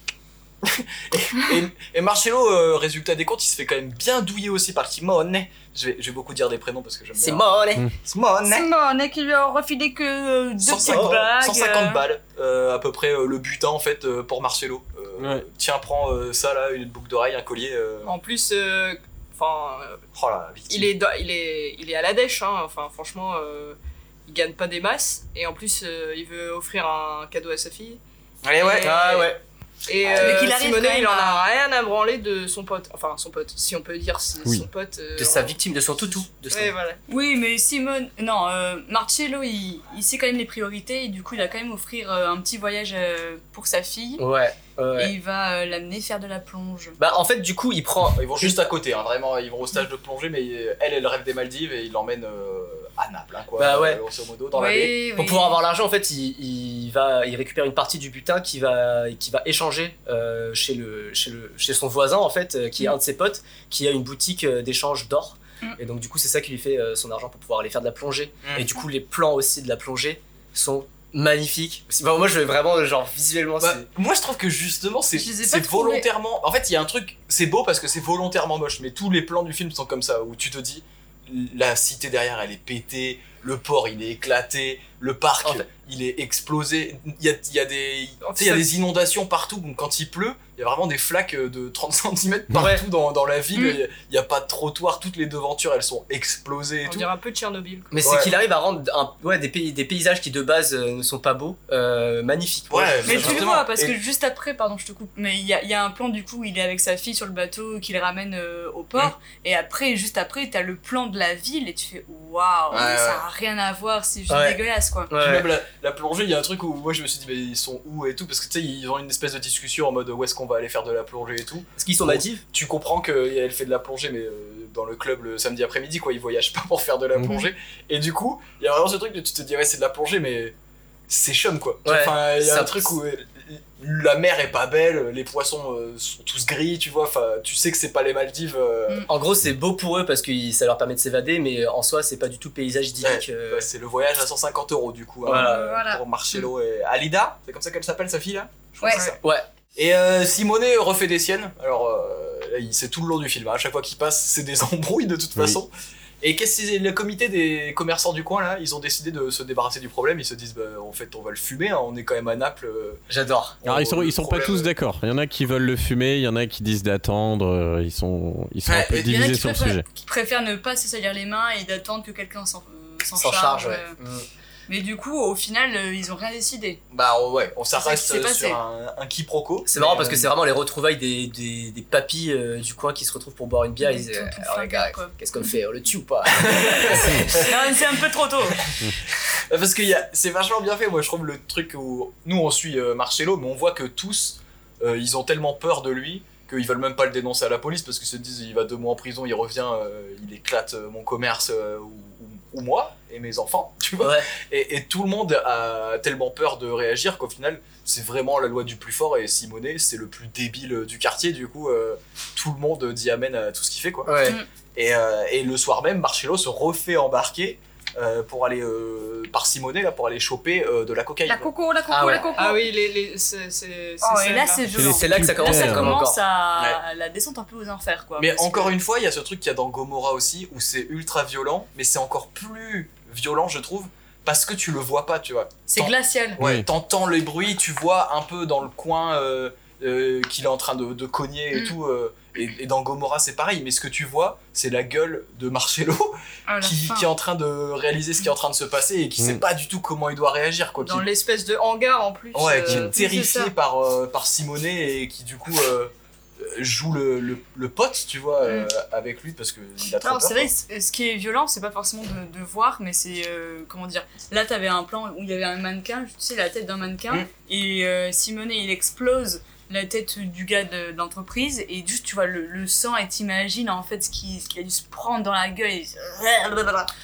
Et, et Marcello, euh, résultat des comptes, il se fait quand même bien douiller aussi par Simone. Je vais, je vais beaucoup dire des prénoms parce que j'aime bien. Simone Simone. Simone, qui lui a refilé que euh, deux petites 150, bagues. 150 balles, euh, à peu près euh, le butin en fait euh, pour Marcello. Euh, Ouais. Tiens, prends euh, ça là, une boucle d'oreille, un collier. euh, En plus, euh, enfin, euh, Oh il est, il est, il est à la dèche, hein. Enfin, franchement, euh, il gagne pas des masses. Et en plus, euh, il veut offrir un cadeau à sa fille. Allez, ouais. Et- Ah ouais. Et Ah, euh, mais qu'il arrive Simonet, il en a rien à branler de son pote. Enfin, son pote, si on peut dire c'est Oui. son pote. euh, De sa victime, de son toutou. De son... Ouais, voilà. Oui, mais Simone, non, euh, Marcello, il, il sait quand même les priorités et du coup, il a quand même offrir euh, un petit voyage euh, pour sa fille Ouais. ouais. et il va euh, l'amener faire de la plonge. Bah en fait du coup il prend Ils vont juste à côté, hein, vraiment, ils vont au stage de plongée, mais elle, elle rêve des Maldives et il l'emmène euh, à Naples, hein, quoi. Bah ouais. euh, grosso modo, dans la baie. oui, Pour pouvoir avoir l'argent, en fait, il, il va, il récupère une partie du butin qui va, qui va échanger euh, chez le, chez le, chez son voisin en fait, euh, qui est un de ses potes, qui a une boutique d'échange d'or. Mm. Et donc du coup, c'est ça qui lui fait euh, son argent pour pouvoir aller faire de la plongée. Mm. Et du coup, les plans aussi de la plongée sont magnifiques. C'est- bah, moi, je vais vraiment genre visuellement. Bah, c'est- moi je trouve que justement c'est volontairement en fait il y a un truc c'est beau parce que c'est volontairement moche mais tous les plans du film sont comme ça où tu te dis la cité derrière elle est pétée le port il est éclaté le parc En fait- il est explosé il y a, il y a des En tu sais, il y a fait, des inondations partout donc quand il pleut il y a vraiment des flaques de 30 cm partout Ouais. dans, dans la ville Mm. il y a- pas de trottoir toutes les devantures elles sont explosées et On tout dirait un peu Tchernobyl. quoi. Mais Ouais. c'est qu'il arrive à rendre un- ouais, des, pays, des paysages qui de base euh, ne sont pas beaux, euh, magnifiques. Ouais, Mais tu vois, parce Et- que juste après, pardon, je te coupe, mais il y a, il y a un plan du coup, il est avec sa fille sur le bateau, qu'il ramène euh, au port, et après, juste après, t'as le plan de la ville, et tu fais waouh, Ouais, ça rien à voir, c'est juste Ouais. dégueulasse quoi. Puis même la, la plongée, il y a un truc où moi je me suis dit, mais ils sont où et tout, parce que tu sais, ils ont une espèce de discussion en mode où est-ce qu'on va aller faire de la plongée et tout. Est-ce qu'ils sont natifs Tu comprends qu'elle fait de la plongée, mais euh, dans le club le samedi après-midi, quoi, ils voyagent pas pour faire de la plongée. Et du coup, il y a vraiment ce truc de tu te dis, ouais, c'est de la plongée, mais c'est chum quoi. Ouais. Enfin, il y a un truc où euh, la mer est pas belle, les poissons euh, sont tous gris, tu vois, enfin, tu sais que c'est pas les Maldives. euh, Mm. En gros, c'est beau pour eux parce que ça leur permet de s'évader, mais en soi, c'est pas du tout le paysage idyllique. Ouais, euh, ouais, c'est le voyage à 150 euros du coup, hein, Voilà. Voilà. pour Marcello et Alida, c'est comme ça qu'elle s'appelle sa fille là? Je crois Ouais. que c'est ça. Ouais. Et euh, Simonet refait des siennes. Alors, euh, c'est tout le long du film. hein. À chaque fois qu'il passe, c'est des *laughs* embrouilles de toute Oui. façon. Et qu'est-ce que c'est le comité des commerçants du coin là Ils ont décidé de se débarrasser du problème. Ils se disent, bah, en fait, on va le fumer. hein. On est quand même à Naples. euh, J'adore. Alors ils sont, le ils sont pas problème- tous d'accord. Il y en a qui veulent le fumer, il y en a qui disent d'attendre. euh, Ils sont, ils sont Ouais, un peu Il y en a divisés qui sur le préfèrent, sujet. qui préfèrent ne pas se salir les mains et d'attendre que quelqu'un s'en euh, s'en S'en charge. charge, ouais. euh. Mm. Mais du coup, au final, euh, ils ont rien décidé. Bah ouais, on C'est ça qui s'arrête s'est euh, passé. sur un, un quiproquo. C'est marrant parce que euh, c'est vraiment les retrouvailles des, des, des papis euh, du coin qui se retrouvent pour boire une bière. Des Ils disent tontons Alors les flingueurs, gars, quoi. qu'est-ce qu'on fait On le tue ou pas? *laughs* Non, c'est un peu trop tôt. Euh, *laughs* Parce que y a- c'est vachement bien fait, moi je trouve le truc où nous on suit euh, Marcello, mais on voit que tous euh, ils ont tellement peur de lui qu'ils veulent même pas le dénoncer à la police parce qu'ils se disent il va deux mois en prison, il revient, euh, il éclate euh, mon commerce euh, ou, ou- ou moi et mes enfants, *laughs* tu vois. Ouais. Et, et tout le monde a tellement peur de réagir qu'au final c'est vraiment la loi du plus fort et Simonet c'est le plus débile du quartier, du coup euh, tout le monde dit amen à tout ce qu'il fait quoi. Ouais. Mm. Et, euh, et le soir même, Marcello se refait embarquer euh, pour aller euh, par Simonet là pour aller choper euh, de la cocaïne. La coco, la coco, Ah ouais. la coco. Ah oui, les, les, c'est, c'est, Oh, c'est et là, c'est violent. C'est là que ça commence Là, ça comme commence à la descente un peu aux enfers, quoi. Mais encore que- une fois, il y a ce truc qu'il y a dans Gomorrah aussi où c'est ultra violent, mais c'est encore plus violent je trouve parce que tu le vois pas, tu vois. C'est glacial. Ouais, Oui. t'entends les bruits, tu vois un peu dans le coin euh, euh, qu'il est en train de, de cogner et Mm. tout. Et, et dans Gomorrah c'est pareil, mais ce que tu vois, c'est la gueule de Marcello *laughs* Ah, qui, qui est en train de réaliser ce qui est en train de se passer et qui Mm. sait pas du tout comment il doit réagir. Quoi, Dans qui- l'espèce de hangar en plus. Ouais, qui euh, est terrifié par, euh, par Simonet et qui du coup euh, joue le, le, le pote, tu vois, euh, avec lui parce qu'il a trop Non, peur. c'est vrai, ce qui est violent, c'est pas forcément de, de voir, mais c'est. euh, comment dire Là, t'avais un plan où il y avait un mannequin, tu sais, la tête d'un mannequin, Mm. et euh, Simonet, il explose la tête du gars de, de l'entreprise, et juste, tu vois le, le sang, et t'imagines en fait ce qui- ce qu'il a dû se prendre dans la gueule. et-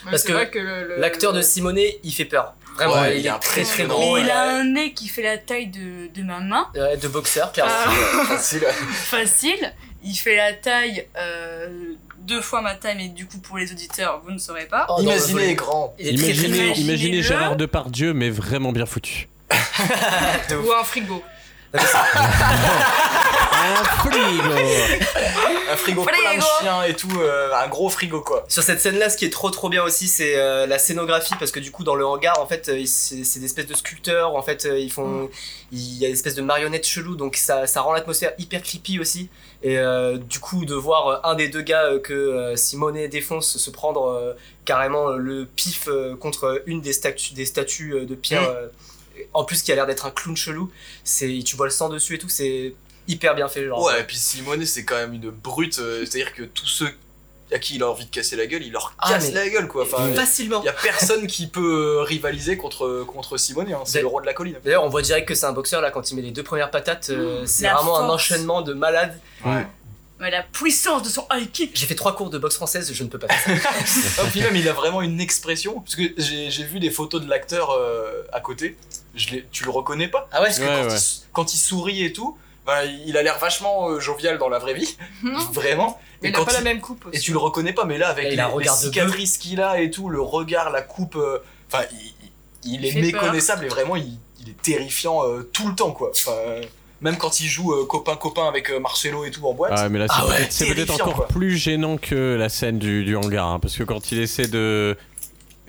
Parce c'est que vrai que L'acteur de Simonet, il fait peur. Vraiment, Ouais, il, il est est très très. Mais il a euh, un nez qui fait la taille de, de ma main, ouais, de boxeur, clairement. Ah. *laughs* Facile. facile. Il fait la taille, euh, deux fois ma taille, mais du coup pour les auditeurs, vous ne saurez pas. Oh, Imaginez grand. Imaginez, imaginez Gérard Depardieu, mais vraiment bien foutu. *laughs* Ou un frigo. Un frigo Un frigo plein de chiens et tout, euh, un gros frigo quoi. Sur cette scène-là, ce qui est trop trop bien aussi, c'est euh, la scénographie parce que du coup, dans le hangar, en fait, euh, c'est c'est des espèces de sculpteurs. En fait, ils font, il y a des espèces de marionnettes cheloues, donc ça, ça rend l'atmosphère hyper creepy aussi. Et euh, du coup, de voir un des deux gars euh, que euh, Simone défonce se prendre euh, carrément le pif euh, contre une des statues, des statues euh, de pierre. Mm. En plus, qui a l'air d'être un clown chelou. C'est, tu vois le sang dessus et tout. C'est hyper bien fait, genre. Ouais, et puis Simone, c'est quand même une brute, euh, c'est-à-dire que tous ceux à qui il a envie de casser la gueule, il leur Ah, casse la gueule quoi. Enfin, Facilement. il y a personne qui peut euh, rivaliser contre, contre Simone, hein. c'est le roi de la colline. D'ailleurs, on voit direct que c'est un boxeur là quand il met les deux premières patates. euh, c'est la vraiment un enchaînement de malade. Mais la puissance de son high kick. J'ai fait trois cours de boxe française, je ne peux pas faire ça. *laughs* *laughs* Puis même, il a vraiment une expression, parce que j'ai j'ai vu des photos de l'acteur euh, à côté, je tu le reconnais pas? Ah ouais Parce que Ouais, quand, ouais. Il, quand il sourit et tout, bah, il a l'air vachement euh, jovial dans la vraie vie, *laughs* vraiment. Mais Et il a pas la même coupe aussi. Et tu le reconnais pas, mais là, avec les, les cicatrices qu'il a et tout, le regard, la coupe, euh, enfin, il, il- il Il est méconnaissable et vraiment, il, il est terrifiant euh, tout le temps, quoi. Enfin, même quand il joue euh, copain-copain avec euh, Marcelo et tout en boîte. Ah, mais là, c'est Ah ouais, peut-être c'est peut-être encore quoi. plus gênant que la scène du, du hangar, hein, parce que quand il essaie de,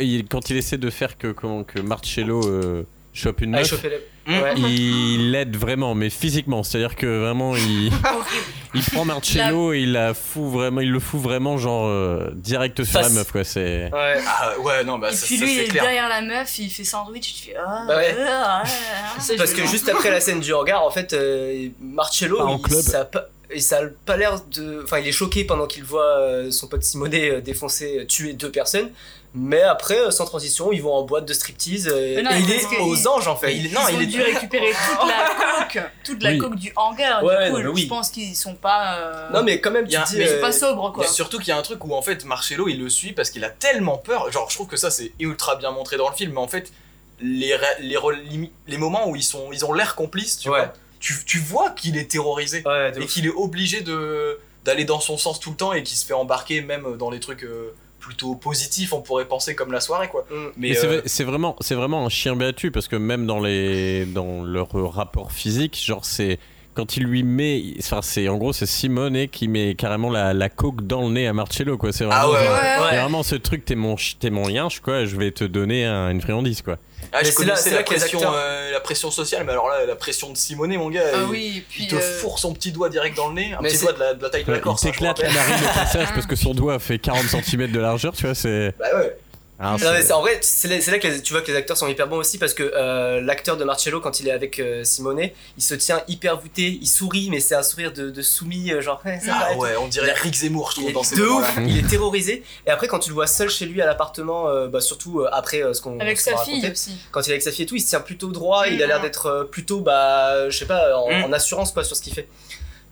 il- quand il essaie de faire que comment que Marcello euh, chope une Allez, meuf, Mmh. Ouais. il l'aide vraiment, mais physiquement, c'est-à-dire que vraiment il, *laughs* il prend Marcello et il la fout vraiment, il le fout vraiment genre euh, direct sur Face. la meuf quoi. C'est Ouais. Ah ouais, non, bah et ça, puis ça, lui, il est clair. derrière la meuf, il fait sandwich, tu fais ah, Bah ouais. ah, ah, ah. Ça, Parce que juste après la scène du hangar, en fait, euh, Marcello, il, club. ça et ça a pas l'air de. Enfin, il est choqué pendant qu'il voit euh, son pote Simonet euh, défoncer, euh, tuer deux personnes. Mais après, sans transition, ils vont en boîte de striptease non, et il est aux il- anges en fait. il Ils non, ont il est dû récupérer *laughs* toute la coque, toute la Oui. coque du hangar. Ouais, du coup, non, oui. je pense qu'ils sont pas. euh, Non, mais quand même, tu te dis. mais ils sont pas sobres quoi. Surtout qu'il y a un truc où en fait Marcello il le suit parce qu'il a tellement peur. Genre je trouve que ça c'est ultra bien montré dans le film, mais en fait les, les, re- limi- les moments où ils, sont, ils ont l'air complices, tu Ouais. vois, tu, tu vois qu'il est terrorisé Ouais, et qu'il est obligé de d'aller dans son sens tout le temps et qu'il se fait embarquer même dans les trucs euh, plutôt positifs, on pourrait penser comme la soirée quoi. Mm. Mais Mais c'est euh, vrai- c'est vraiment, c'est vraiment un chien battu parce que même dans les, dans leur rapport physique, genre c'est quand il lui met, enfin c'est en gros c'est Simone qui met carrément la, la coke dans le nez à Marcello quoi. C'est vraiment, Ah ouais, genre- ouais. c'est Ouais. vraiment ce truc t'es mon, t'es mon lien, quoi. Je vais te donner un- une friandise quoi. Ah, Mais je là- la pression, euh, la pression sociale, mais alors là la pression de Simone mon gars, Ah il, oui, puis. il te euh, fourre son petit doigt direct dans le nez, un Mais petit doigt de la, de la taille de la il Corse. me t'éclate la narine au passage parce que son doigt fait 40 cm de largeur, tu vois. C'est. Bah ouais. Ah, Non, mais en vrai, c'est là, que les- tu vois que les acteurs sont hyper bons aussi parce que euh, l'acteur de Marcello, quand il est avec euh, Simone, il se tient hyper voûté, il sourit, mais c'est un sourire de, de soumis, euh, genre, Ah ouais, on dirait Rick Zemmour, je Il trouve, est dans ces de ouf, il est terrorisé. Et après, quand tu le vois seul chez lui à l'appartement, euh, bah, surtout euh, après euh, ce qu'on Avec sa fille aussi. quand il est avec sa fille et tout, il se tient plutôt droit, il a Mm. l'air d'être plutôt, bah, je sais pas, en, Mm. en assurance quoi sur ce qu'il fait.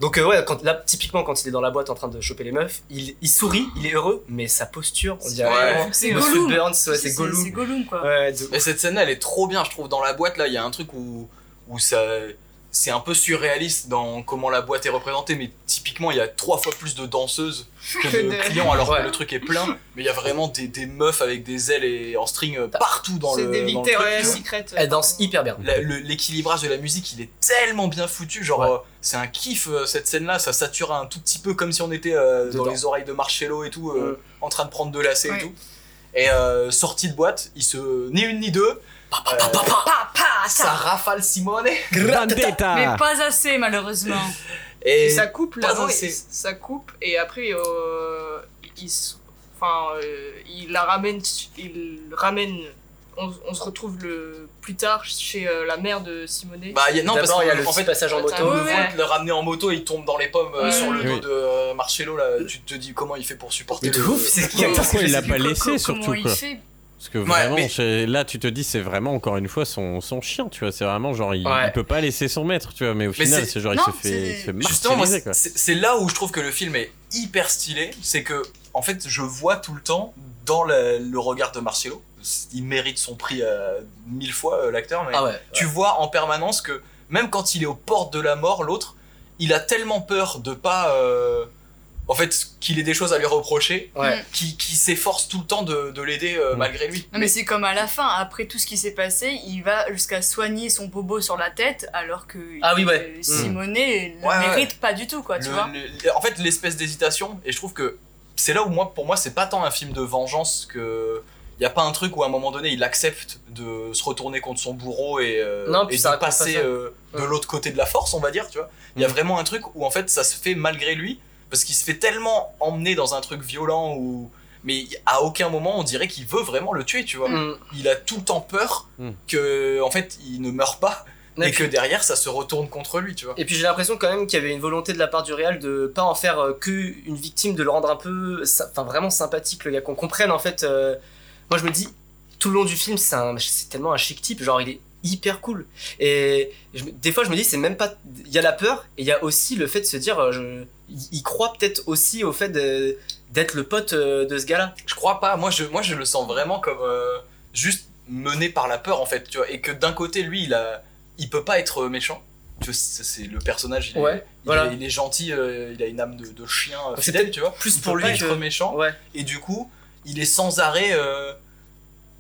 Donc euh, ouais, quand, là, typiquement, quand il est dans la boîte en train de choper les meufs, il, il sourit, il est heureux, mais sa posture, on dirait Ouais. C'est Gollum. Burns, ouais, c'est C'est Gollum. Gollum quoi. Ouais, de- Mais cette scène-là, elle est trop bien, je trouve. Dans la boîte, là, il y a un truc où, où ça. C'est un peu surréaliste dans comment la boîte est représentée, mais typiquement, il y a trois fois plus de danseuses *laughs* que de clients, alors Ouais. que le truc est plein. Mais il y a vraiment des, des meufs avec des ailes et en string euh, partout dans C'est le. des dans le Victoria's truc. Secret. Elle danse hyper bien. L'équilibrage de la musique, il est tellement bien foutu. Genre, Ouais. euh, c'est un kiff euh, cette scène-là. Ça sature un tout petit peu comme si on était euh, dans les oreilles de Marcello et tout, euh, Mm. en train de prendre de lacets Ouais. et tout. Et euh, sortie de boîte, il se. Ni une ni deux. Euh, Pa, pa, ça ça. rafale Simone. Vendetta Mais pas assez malheureusement. Et Et ça coupe là, ça coupe et après euh, il, enfin, euh, il la ramène, il ramène. On, on se retrouve le plus tard chez euh, la mère de Simonet. Bah, y a, non, parce D'abord, il y a qu'en le en petit fait, passage en moto. le ouais, voit ouais. le ramener en moto, il tombe dans les pommes euh, Ouais. sur le dos Oui. de euh, Marcello. Là, tu te dis comment il fait pour supporter Mais de le- ouf, c'est ce qu'il y a. Pourquoi il l'a pas laissé surtout Comment il quoi fait Parce que Ouais, vraiment, mais- là, tu te dis, c'est vraiment encore une fois son, son chien, tu vois. C'est vraiment genre, il, Ouais. il peut pas laisser son maître, tu vois. Mais au Mais final, c'est- genre, il Non, se fait, c'est- il se fait Justement, c'est c'est là où je trouve que le film est hyper stylé. C'est que, en fait, je vois tout le temps dans le, le regard de Marcello il mérite son prix euh, mille fois euh, l'acteur, mais Ah ouais. tu vois en permanence que même quand il est aux portes de la mort, l'autre, il a tellement peur de pas, euh, en fait, qu'il ait des choses à lui reprocher, Ouais. qu'il qu'il s'efforce tout le temps de, de l'aider euh, Mm. malgré lui. Non mais c'est comme à la fin, après tout ce qui s'est passé, il va jusqu'à soigner son bobo sur la tête alors que Ah oui, ouais. euh, Simonet le Ouais, ouais. mérite pas du tout quoi, tu Le- vois. le- en fait, l'espèce d'hésitation, et je trouve que c'est là où moi, pour moi, c'est pas tant un film de vengeance que. Il y a pas un truc où à un moment donné il accepte de se retourner contre son bourreau et, euh, Non, et puis de pas passer euh, de Mm. l'autre côté de la force, on va dire, tu vois. Il y a Mm. vraiment un truc où en fait ça se fait malgré lui, parce qu'il se fait tellement emmener dans un truc violent ou. Mais à aucun moment on dirait qu'il veut vraiment le tuer, tu vois. Mm. Il a tout le temps peur Mm. que, en fait, il ne meurt pas Et et que derrière ça se retourne contre lui, tu vois. Et puis j'ai l'impression quand même qu'il y avait une volonté de la part du réal de pas en faire euh, que une victime, de le rendre un peu, enfin vraiment sympathique le gars, qu'on comprenne en fait. euh, moi je me dis tout le long du film c'est un- c'est tellement un chic type, genre il est hyper cool. Et je des fois je me dis c'est même pas, il y a la peur et il y a aussi le fait de se dire, euh, je, il, croit peut-être aussi au fait d'être le pote euh, de ce gars-là. Je crois pas. Moi, je, moi, je le sens vraiment comme euh, juste mené par la peur, en fait. Tu vois, et que d'un côté, lui, il a, il peut pas être méchant. Tu vois, c'est le personnage. Il, est, Ouais, il, voilà. est, il est gentil. euh, il a une âme de, de chien C'est fidèle, tu vois. plus Il pour lui être que- méchant. Ouais. Et du coup, il est sans arrêt. euh,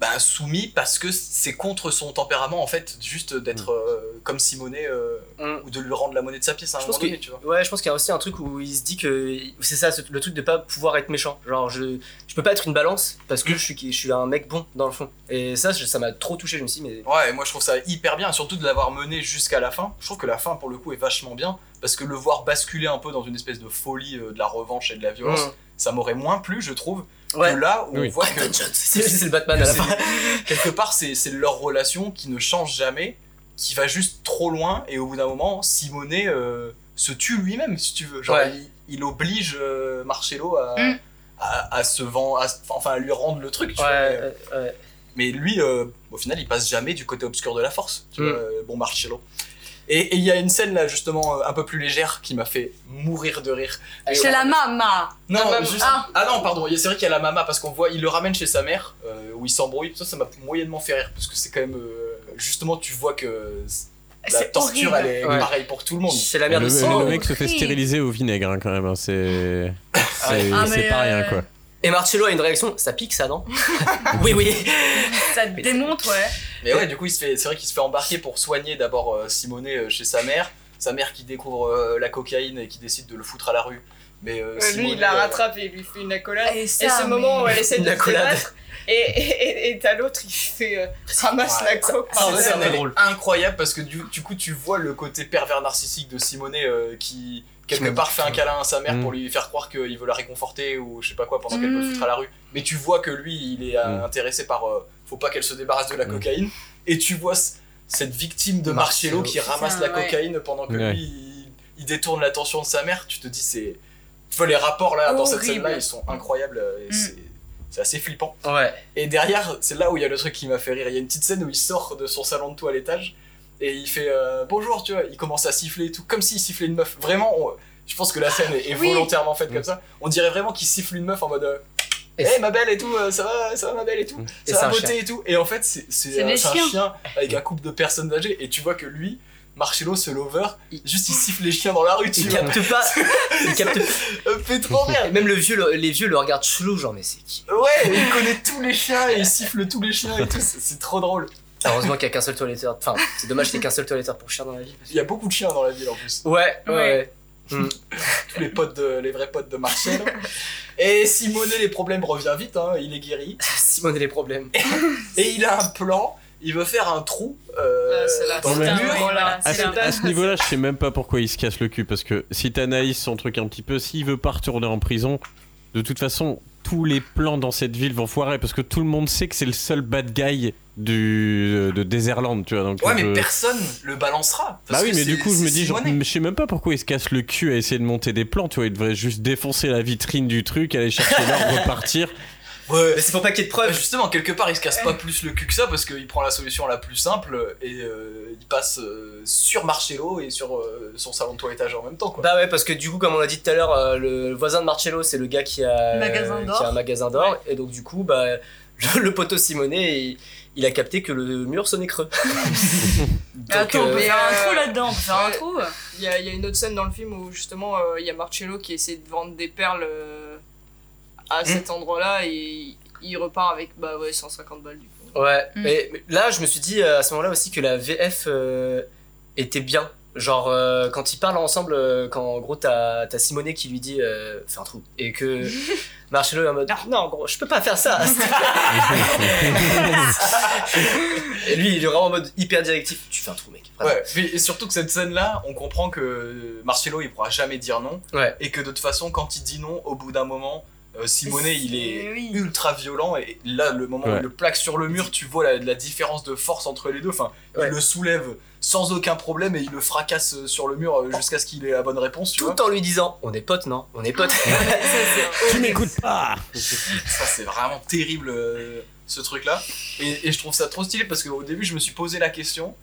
bah, soumis parce que c'est contre son tempérament en fait juste d'être euh, comme Simonet euh, Mm. ou de lui rendre la monnaie de sa pièce à un Je moment pense que- donné tu vois Ouais, je pense qu'il y a aussi un truc où il se dit que c'est ça, le truc de pas pouvoir être méchant. Genre, je, je peux pas être une balance parce que je suis, je suis un mec bon dans le fond. Et ça, je- ça m'a trop touché. Je me suis dit, mais Ouais, et moi je trouve ça hyper bien, surtout de l'avoir mené jusqu'à la fin. Je trouve que la fin pour le coup est vachement bien, parce que le voir basculer un peu dans une espèce de folie euh, de la revanche et de la violence, Mm. ça m'aurait moins plu, je trouve, ouais. que là où Oui. on voit que *laughs* C'est le Batman à la fin. *laughs* quelque part c'est c'est leur relation qui ne change jamais, qui va juste trop loin, et au bout d'un moment, Simonet euh, se tue lui-même, si tu veux. Genre, Ouais. il, il oblige euh, Marcello à, Mm. à, à se vendre, à enfin à lui rendre le truc, tu Ouais, vois. Mais lui, euh, au final, il passe jamais du côté obscur de la force. Tu Mm. vois, bon Marcello. Et il y a une scène là, justement, euh, un peu plus légère qui m'a fait mourir de rire. Chez la mama Non, Ah, juste- ah. ah non, pardon, c'est vrai qu'il y a la mama parce qu'on voit, il le ramène chez sa mère euh, où il s'embrouille. Ça, ça m'a moyennement fait rire parce que c'est quand même. euh, justement, tu vois que la torture, horrible. elle est Ouais. pareille pour tout le monde. C'est la Le, mère de le Simon. mec se fait horrible. stériliser au vinaigre hein, quand même. hein, C'est c'est Ah, pas rien euh, quoi. Et Marcello a une réaction, ça pique ça, non *laughs* Oui, oui. Ça te démonte, ouais. Mais ouais, du coup, il se fait, c'est vrai qu'il se fait embarquer pour soigner d'abord euh, Simonet euh, chez sa mère. Sa mère qui découvre euh, la cocaïne et qui décide de le foutre à la rue. Mais euh, Euh, lui, il la euh, rattrape et il lui fait une accolade. Et Et ça, ce moment où elle essaie de Une se accolade. débattre, et, et, et, et t'as l'autre, il fait euh, ramasse Ouais, la coke. Ah, par cette terre. scène, elle est drôle. incroyable parce que du, du coup tu vois le côté pervers narcissique de Simonet euh, qui quelque part fait un câlin à sa mère Mm. pour lui faire croire qu'il veut la réconforter ou je sais pas quoi pendant qu'elle peut le Mm. foutre à la rue mais tu vois que lui il est euh, Mm. intéressé par euh, faut pas qu'elle se débarrasse de la Mm. cocaïne et tu vois cette victime de Marcello. Marcello qui ramasse la ouais. cocaïne pendant que Ouais. lui il, il détourne l'attention de sa mère tu te dis c'est tu vois les rapports là dans cette Horrible. scène là ils sont incroyables et Mm. c'est c'est assez flippant Ouais. et derrière, c'est là où il y a le truc qui m'a fait rire. Il y a une petite scène où il sort de son salon de toilettage et il fait euh, bonjour, tu vois. Il commence à siffler et tout, comme s'il sifflait une meuf. Vraiment, on- je pense que la scène est, est Oui. volontairement faite Mm. comme ça. On dirait vraiment qu'il siffle une meuf en mode euh, Et Hey ma belle et tout, euh, ça va, ça va ma belle et tout, Mm. Ça va beauté et tout. Et en fait, c'est un, chien avec un couple de personnes âgées et tu vois que lui, Marcello, ce lover, juste il siffle les chiens dans la rue, tu Il vois. capte pas. *laughs* Il capte fait trop rire. Et même le vieux, le- les vieux le regardent chelou, genre, mais c'est qui? Ouais, il connaît tous les chiens et il siffle tous les chiens et tout, c'est trop drôle. Heureusement qu'il y a qu'un seul toiletteur. Enfin, c'est dommage qu'il y ait qu'un seul toiletteur pour chien dans la vie. Il y a beaucoup de chiens dans la ville en plus. Ouais, ouais. Ouais. *laughs* Mm. tous les potes de, les vrais potes de Marcel. Et Simonet, les problèmes revient vite, hein, il est guéri. *laughs* Simone a les problèmes. Et il a un plan, il veut faire un trou euh, c'est là, dans le mur. voilà, à ce niveau-là, je sais même pas pourquoi il se casse le cul parce que si t'analyses son truc un petit peu, s'il veut pas retourner en prison, de toute façon, tous les plans dans cette ville vont foirer parce que tout le monde sait que c'est le seul bad guy du de Deserland, tu vois. Donc Ouais, je- mais personne le balancera. parce Bah oui, que mais du coup, je me dis, genre, je sais même pas pourquoi il se casse le cul à essayer de monter des plans, tu vois. Il devrait juste défoncer la vitrine du truc, aller chercher l'or, *laughs* repartir. Ouais. Mais c'est pour pas qu'il y ait de Bah, preuves. justement, quelque part, il se casse pas plus le cul que ça parce qu'il prend la solution la plus simple et euh, il passe euh, sur Marcello et sur euh, son salon de toilettage en même temps. Quoi. Bah ouais, parce que du coup, comme on l'a dit tout à l'heure, euh, le voisin de Marcello, c'est le gars qui a, Magasin qui a un magasin d'or. Et donc, du coup, bah, *laughs* le poteau Simonet, il, il a capté que le mur sonnait creux. *laughs* Donc, Attends, on euh, peut faire un trou là-dedans, on peut faire un trou. Il y a, il y a une autre scène dans le film où justement euh, il y a Marcello qui essaie de vendre des perles euh, à cet endroit-là et il repart avec bah ouais 150 balles du coup. Ouais, Mm. mais, mais là, je me suis dit euh, à ce moment-là aussi que la VF euh, était bien. Genre, euh, quand ils parlent ensemble, euh, quand en gros t'as t'as Simonet qui lui dit euh, fais un trou. Et que *laughs* Marcello est en mode non, gros, je peux pas faire ça. *laughs* et lui, il est vraiment en mode hyper directif tu fais un trou, mec. Vraiment. Ouais, puis- et surtout que cette scène-là, on comprend que Marcello il pourra jamais dire non. Ouais. Et que de toute façon, quand il dit non, au bout d'un moment, euh, Simonet il est oui. ultra violent. Et là, le moment où il le plaque sur le mur, tu vois la, la différence de force entre les deux. Enfin, Ouais. il le soulève sans aucun problème et il le fracasse euh, sur le mur euh, jusqu'à ce qu'il ait la bonne réponse, tu vois. Tout en lui disant on est potes, non? On est potes. *laughs* *laughs* Tu m'écoutes pas Ça, c'est vraiment terrible euh, ce truc-là. Et, et je trouve ça trop stylé parce qu'au début, je me suis posé la question.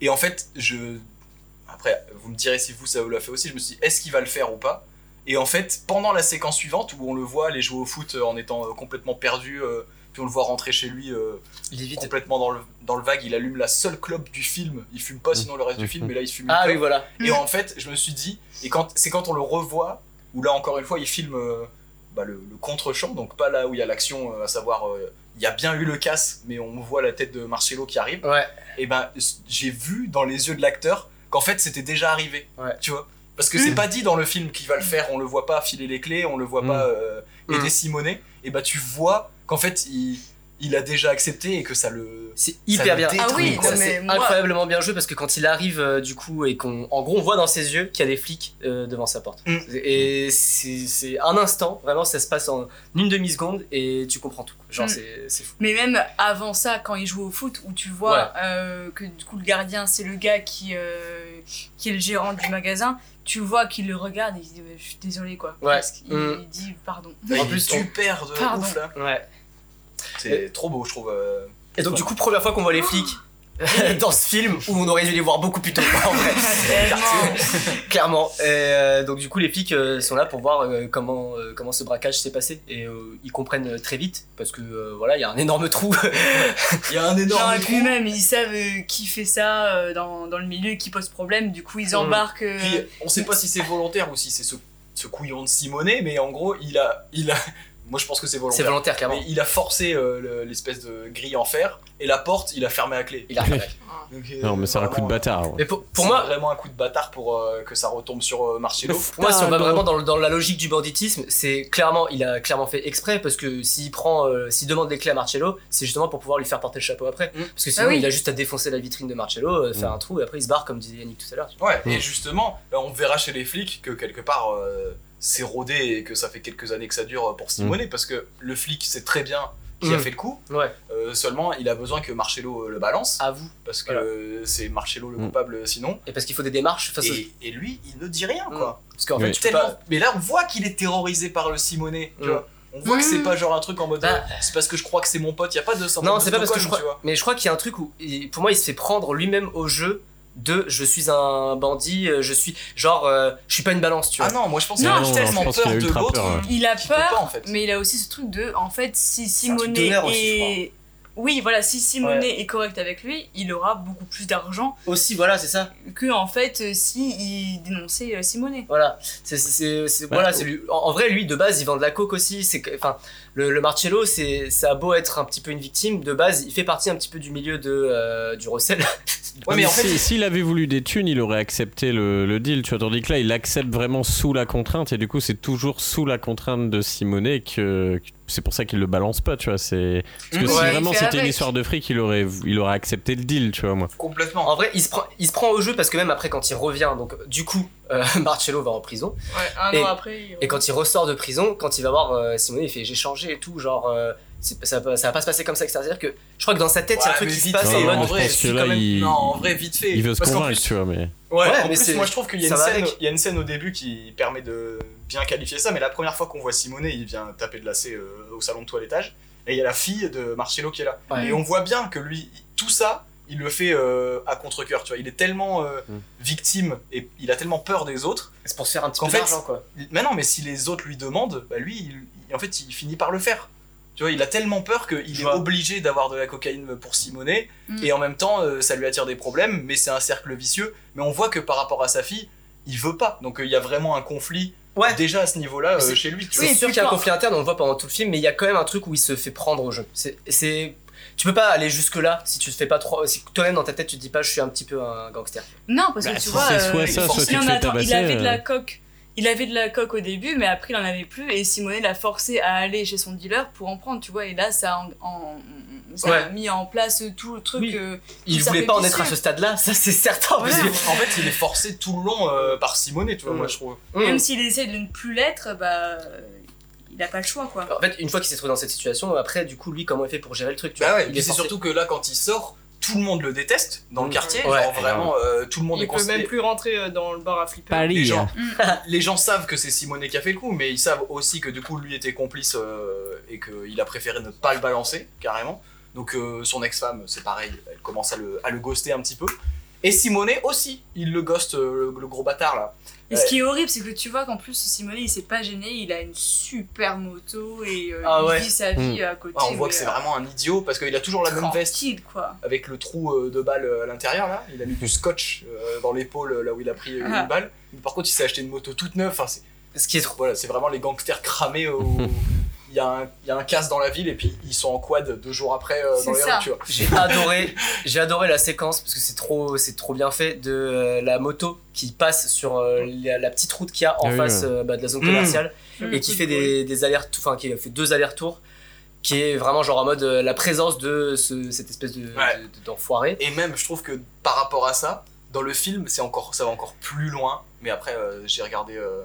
Et en fait, je. Après, vous me direz si vous, ça vous l'a fait aussi. Je me suis dit, est-ce qu'il va le faire ou pas? Et en fait, pendant la séquence suivante où on le voit aller jouer au foot euh, en étant euh, complètement perdu, euh, puis on le voit rentrer chez lui euh, Il est vite. complètement dans le, dans le vague, il allume la seule clope du film. Il fume pas sinon le reste du film, mais là il fume une Ah oui, voilà. Et en fait, je me suis dit, et quand c'est quand on le revoit, où là encore une fois, il filme euh, bah, le, le contre-champ, donc pas là où il y a l'action, euh, à savoir, euh, il y a bien eu le casse, mais on voit la tête de Marcello qui arrive. Ouais. Et ben, j'ai vu dans les yeux de l'acteur qu'en fait c'était déjà arrivé, Ouais. tu vois? Parce que c'est pas dit dans le film qu'il va le faire, on le voit pas filer les clés, on le voit Mm. pas euh, aider Mm. Simonet, et bah tu vois qu'en fait il, il a déjà accepté et que ça le. C'est hyper bien. détruit, Ah oui, quoi. non, mais c'est moi- incroyablement bien joué parce que quand il arrive euh, du coup et qu'on en gros on voit dans ses yeux qu'il y a des flics euh, devant sa porte Mm. et c'est c'est un instant vraiment ça se passe en une demi seconde et tu comprends tout genre Mm. c'est c'est fou Mais même avant ça, quand il joue au foot, où tu vois euh, que du coup le gardien c'est le gars qui, euh, qui est le gérant du magasin, tu vois qu'il le regarde et il dit je suis désolé quoi. Ouais. Parce qu'il Mm. il dit pardon. En plus, on- super de Pardon. ouf là. ouais C'est trop beau, je trouve. euh. et donc du coup première fois qu'on voit les flics *gasps* dans ce film où on aurait dû les voir beaucoup plus tôt en vrai *laughs* clairement et, euh, donc du coup les flics euh, sont là pour voir euh, comment euh, comment ce braquage s'est passé et euh, ils comprennent euh, très vite parce que euh, voilà il y a un énorme trou *laughs* Il y a un énorme et trou. puis même, ils savent euh, qui fait ça euh, dans, dans le milieu et qui pose problème, du coup ils embarquent. euh, Puis on sait pas si c'est volontaire ou si c'est ce, ce couillon de Simonet, mais en gros, il a. Il a... Moi je pense que c'est volontaire. c'est volontaire clairement Mais il a forcé euh, le- l'espèce de grille en fer et la porte, il a fermé à clé. il a fait Donc, euh, Non, mais c'est un coup de bâtard. ouais. mais pour, moi vraiment un coup de bâtard pour euh, que ça retombe sur euh, Marcello. Pour moi, si on va vraiment dans, la logique du banditisme, c'est clairement, il a clairement fait exprès parce que s'il prend, euh, s'il demande les clés à Marcello, c'est justement pour pouvoir lui faire porter le chapeau après. Mm. Parce que sinon, Ah oui. il a juste à défoncer la vitrine de Marcello, euh, faire Mm. un trou et après il se barre comme disait Yannick tout à l'heure. Ouais, et Mm. justement, là, on verra chez les flics que quelque part euh, c'est rodé et que ça fait quelques années que ça dure pour Simonet parce que le flic sait très bien qui a Mm. fait le coup, Ouais. euh, seulement il a besoin que Marcello euh, le balance À vous. parce que Voilà. euh, c'est Marcello le Mm. coupable sinon. Et parce qu'il faut des démarches face Et, et lui, il ne dit rien Mm. quoi. Parce qu'en fait, Oui. Tellement- pas. Mais là, on voit qu'il est terrorisé par le Simonet, tu Mm. vois. On voit que c'est Mm. pas genre un truc en mode Bah. euh, c'est parce que je crois que c'est mon pote, y a pas de syndrome Non, c'est pas parce que je crois. Mais je crois qu'il y a un truc où, il- pour moi, il se fait prendre lui-même au jeu de je suis un bandit, euh, je suis. Genre, euh, je suis pas une balance, tu vois. Ah non, moi je pense Non, qu'il a tellement peur de l'autre ouais. Il a peur, pas en fait. mais il a aussi ce truc de, en fait, si Simonet est... Oui, voilà, si Simonet est correct avec lui, il aura beaucoup plus d'argent Aussi, voilà, c'est ça. que, en fait, euh, si il dénonçait Simonet. Voilà, c'est Ouais. voilà, c'est lui. En, en vrai, lui de base, il vend de la coke aussi. C'est que- enfin le, le Marcello, c'est ça a beau être un petit peu une victime de base, il fait partie un petit peu du milieu de euh, du recel. *laughs* Ouais, mais en fait, Si- s'il avait voulu des thunes, il aurait accepté le, le deal, tu vois. Tandis que là, il accepte vraiment sous la contrainte, et du coup, c'est toujours sous la contrainte de Simonet que. que c'est pour ça qu'il le balance pas, tu vois. C'est parce que Ouais, si vraiment c'était une histoire de fric, il aurait, il aurait accepté le deal, tu vois, moi. complètement. En vrai, il se prend il se prend au jeu parce que même après quand il revient, donc du coup, euh, *laughs* Marcello va en prison Ouais, un Et- an après. il- et quand il ressort de prison, quand il va voir euh, Simonet, il fait j'ai changé et tout, genre euh, ça, va- ça va pas se passer comme ça, etc. C'est-à-dire que je crois que dans sa tête, il y a un truc qui se passe en Non, mode en vrai, pense je que suis là, quand même- il, Non, en vrai, vite fait. il veut se Parce convaincre, plus- tu vois, mais. Ouais, Ouais, en mais plus, moi je trouve qu'il y a ça une va scène, avec. il y a une scène au début qui permet de bien qualifier ça, mais la première fois qu'on voit Simonet, il vient taper de lacet euh, au salon de toilettage, et il y a la fille de Marcello qui est là. Ouais. Et on voit bien que lui, tout ça, il le fait euh, à contre-coeur, tu vois. Il est tellement euh, Mm. victime et il a tellement peur des autres. c'est pour se faire un petit peu d'argent quoi. Mais non, mais si les autres lui demandent, bah lui, il- il- en fait, il finit par le faire. Tu vois, il a tellement peur qu'il est vois. obligé d'avoir de la cocaïne pour Simonet, Mm. et en même temps, euh, ça lui attire des problèmes, mais c'est un cercle vicieux. Mais on voit que par rapport à sa fille, il veut pas. Donc euh, il y a vraiment un conflit Ouais. déjà à ce niveau-là euh, chez lui. Tu Oui, vois. C'est sûr qu'il y a un conflit interne, on le voit pendant tout le film, mais il y a quand même un truc où il se fait prendre au jeu. C'est, tu peux pas aller jusque là si tu te fais pas trop, si toi-même dans ta tête tu te dis pas je suis un petit peu un gangster. Non, parce que Bah, tu si vois, c'est euh, soit ça, soit il en a- avait de la euh. coque. Il avait de la coque au début, mais après il en avait plus et Simonet l'a forcé à aller chez son dealer pour en prendre, tu vois. Et là, ça a, en- en- ça a Ouais. mis en place tout le truc. Oui. euh, Il voulait pas en être à ce stade-là, *laughs* ça c'est certain. parce que- En fait, il est forcé tout le long euh, par Simonet, tu vois, Mm. moi je trouve. Même s'il essaie de ne plus l'être, bah, il a pas le choix, quoi. En fait, une fois qu'il s'est trouvé dans cette situation, après, du coup, lui, comment il fait pour gérer le truc tu Bah vois? ouais, Il est c'est forcé. surtout que là, quand il sort, tout le monde le déteste dans le Mm. quartier. Ouais. Genre vraiment, euh, tout le monde Il est peut considéré- même plus rentrer euh, dans le bar à flipper. Paris. Les gens, hein. *laughs* les gens savent que c'est Simonet qui a fait le coup, mais ils savent aussi que du coup lui était complice euh, et qu'il a préféré ne pas le balancer carrément. Donc euh, son ex-femme, c'est pareil, elle commence à le, à le ghoster un petit peu. Et Simonet aussi, il le ghost, euh, le, le gros bâtard là. Et ce qui est horrible, c'est que tu vois qu'en plus, Simonet, il s'est pas gêné, il a une super moto et euh, Ah il ouais. vit sa vie à côté. Ah, on voit que c'est euh, vraiment un idiot parce qu'il a toujours la même veste quoi. avec le trou euh, de balle à l'intérieur là. Il a mis du scotch euh, dans l'épaule là où il a pris Ah. une balle. Mais par contre, il s'est acheté une moto toute neuve. Enfin, c'est Ce qui est trop. voilà, c'est vraiment les gangsters cramés. au- *laughs* Il y, a un, y a un casse dans la ville et puis ils sont en quad deux jours après euh, dans les ça. rues, tu vois. J'ai *laughs* adoré, j'ai adoré la séquence parce que c'est trop, c'est trop bien fait de euh, la moto qui passe sur euh, la, la petite route qu'il y a en Ah oui, face ouais. euh, bah, de la zone Mm. commerciale Mm. et qui fait des, des allers, enfin qui fait deux allers-retours, qui est vraiment genre en mode euh, la présence de ce- cette espèce de, Ouais. de- de- d'enfoiré. Et même, je trouve que par rapport à ça, dans le film, c'est encore, ça va encore plus loin. Mais après, euh, j'ai regardé euh,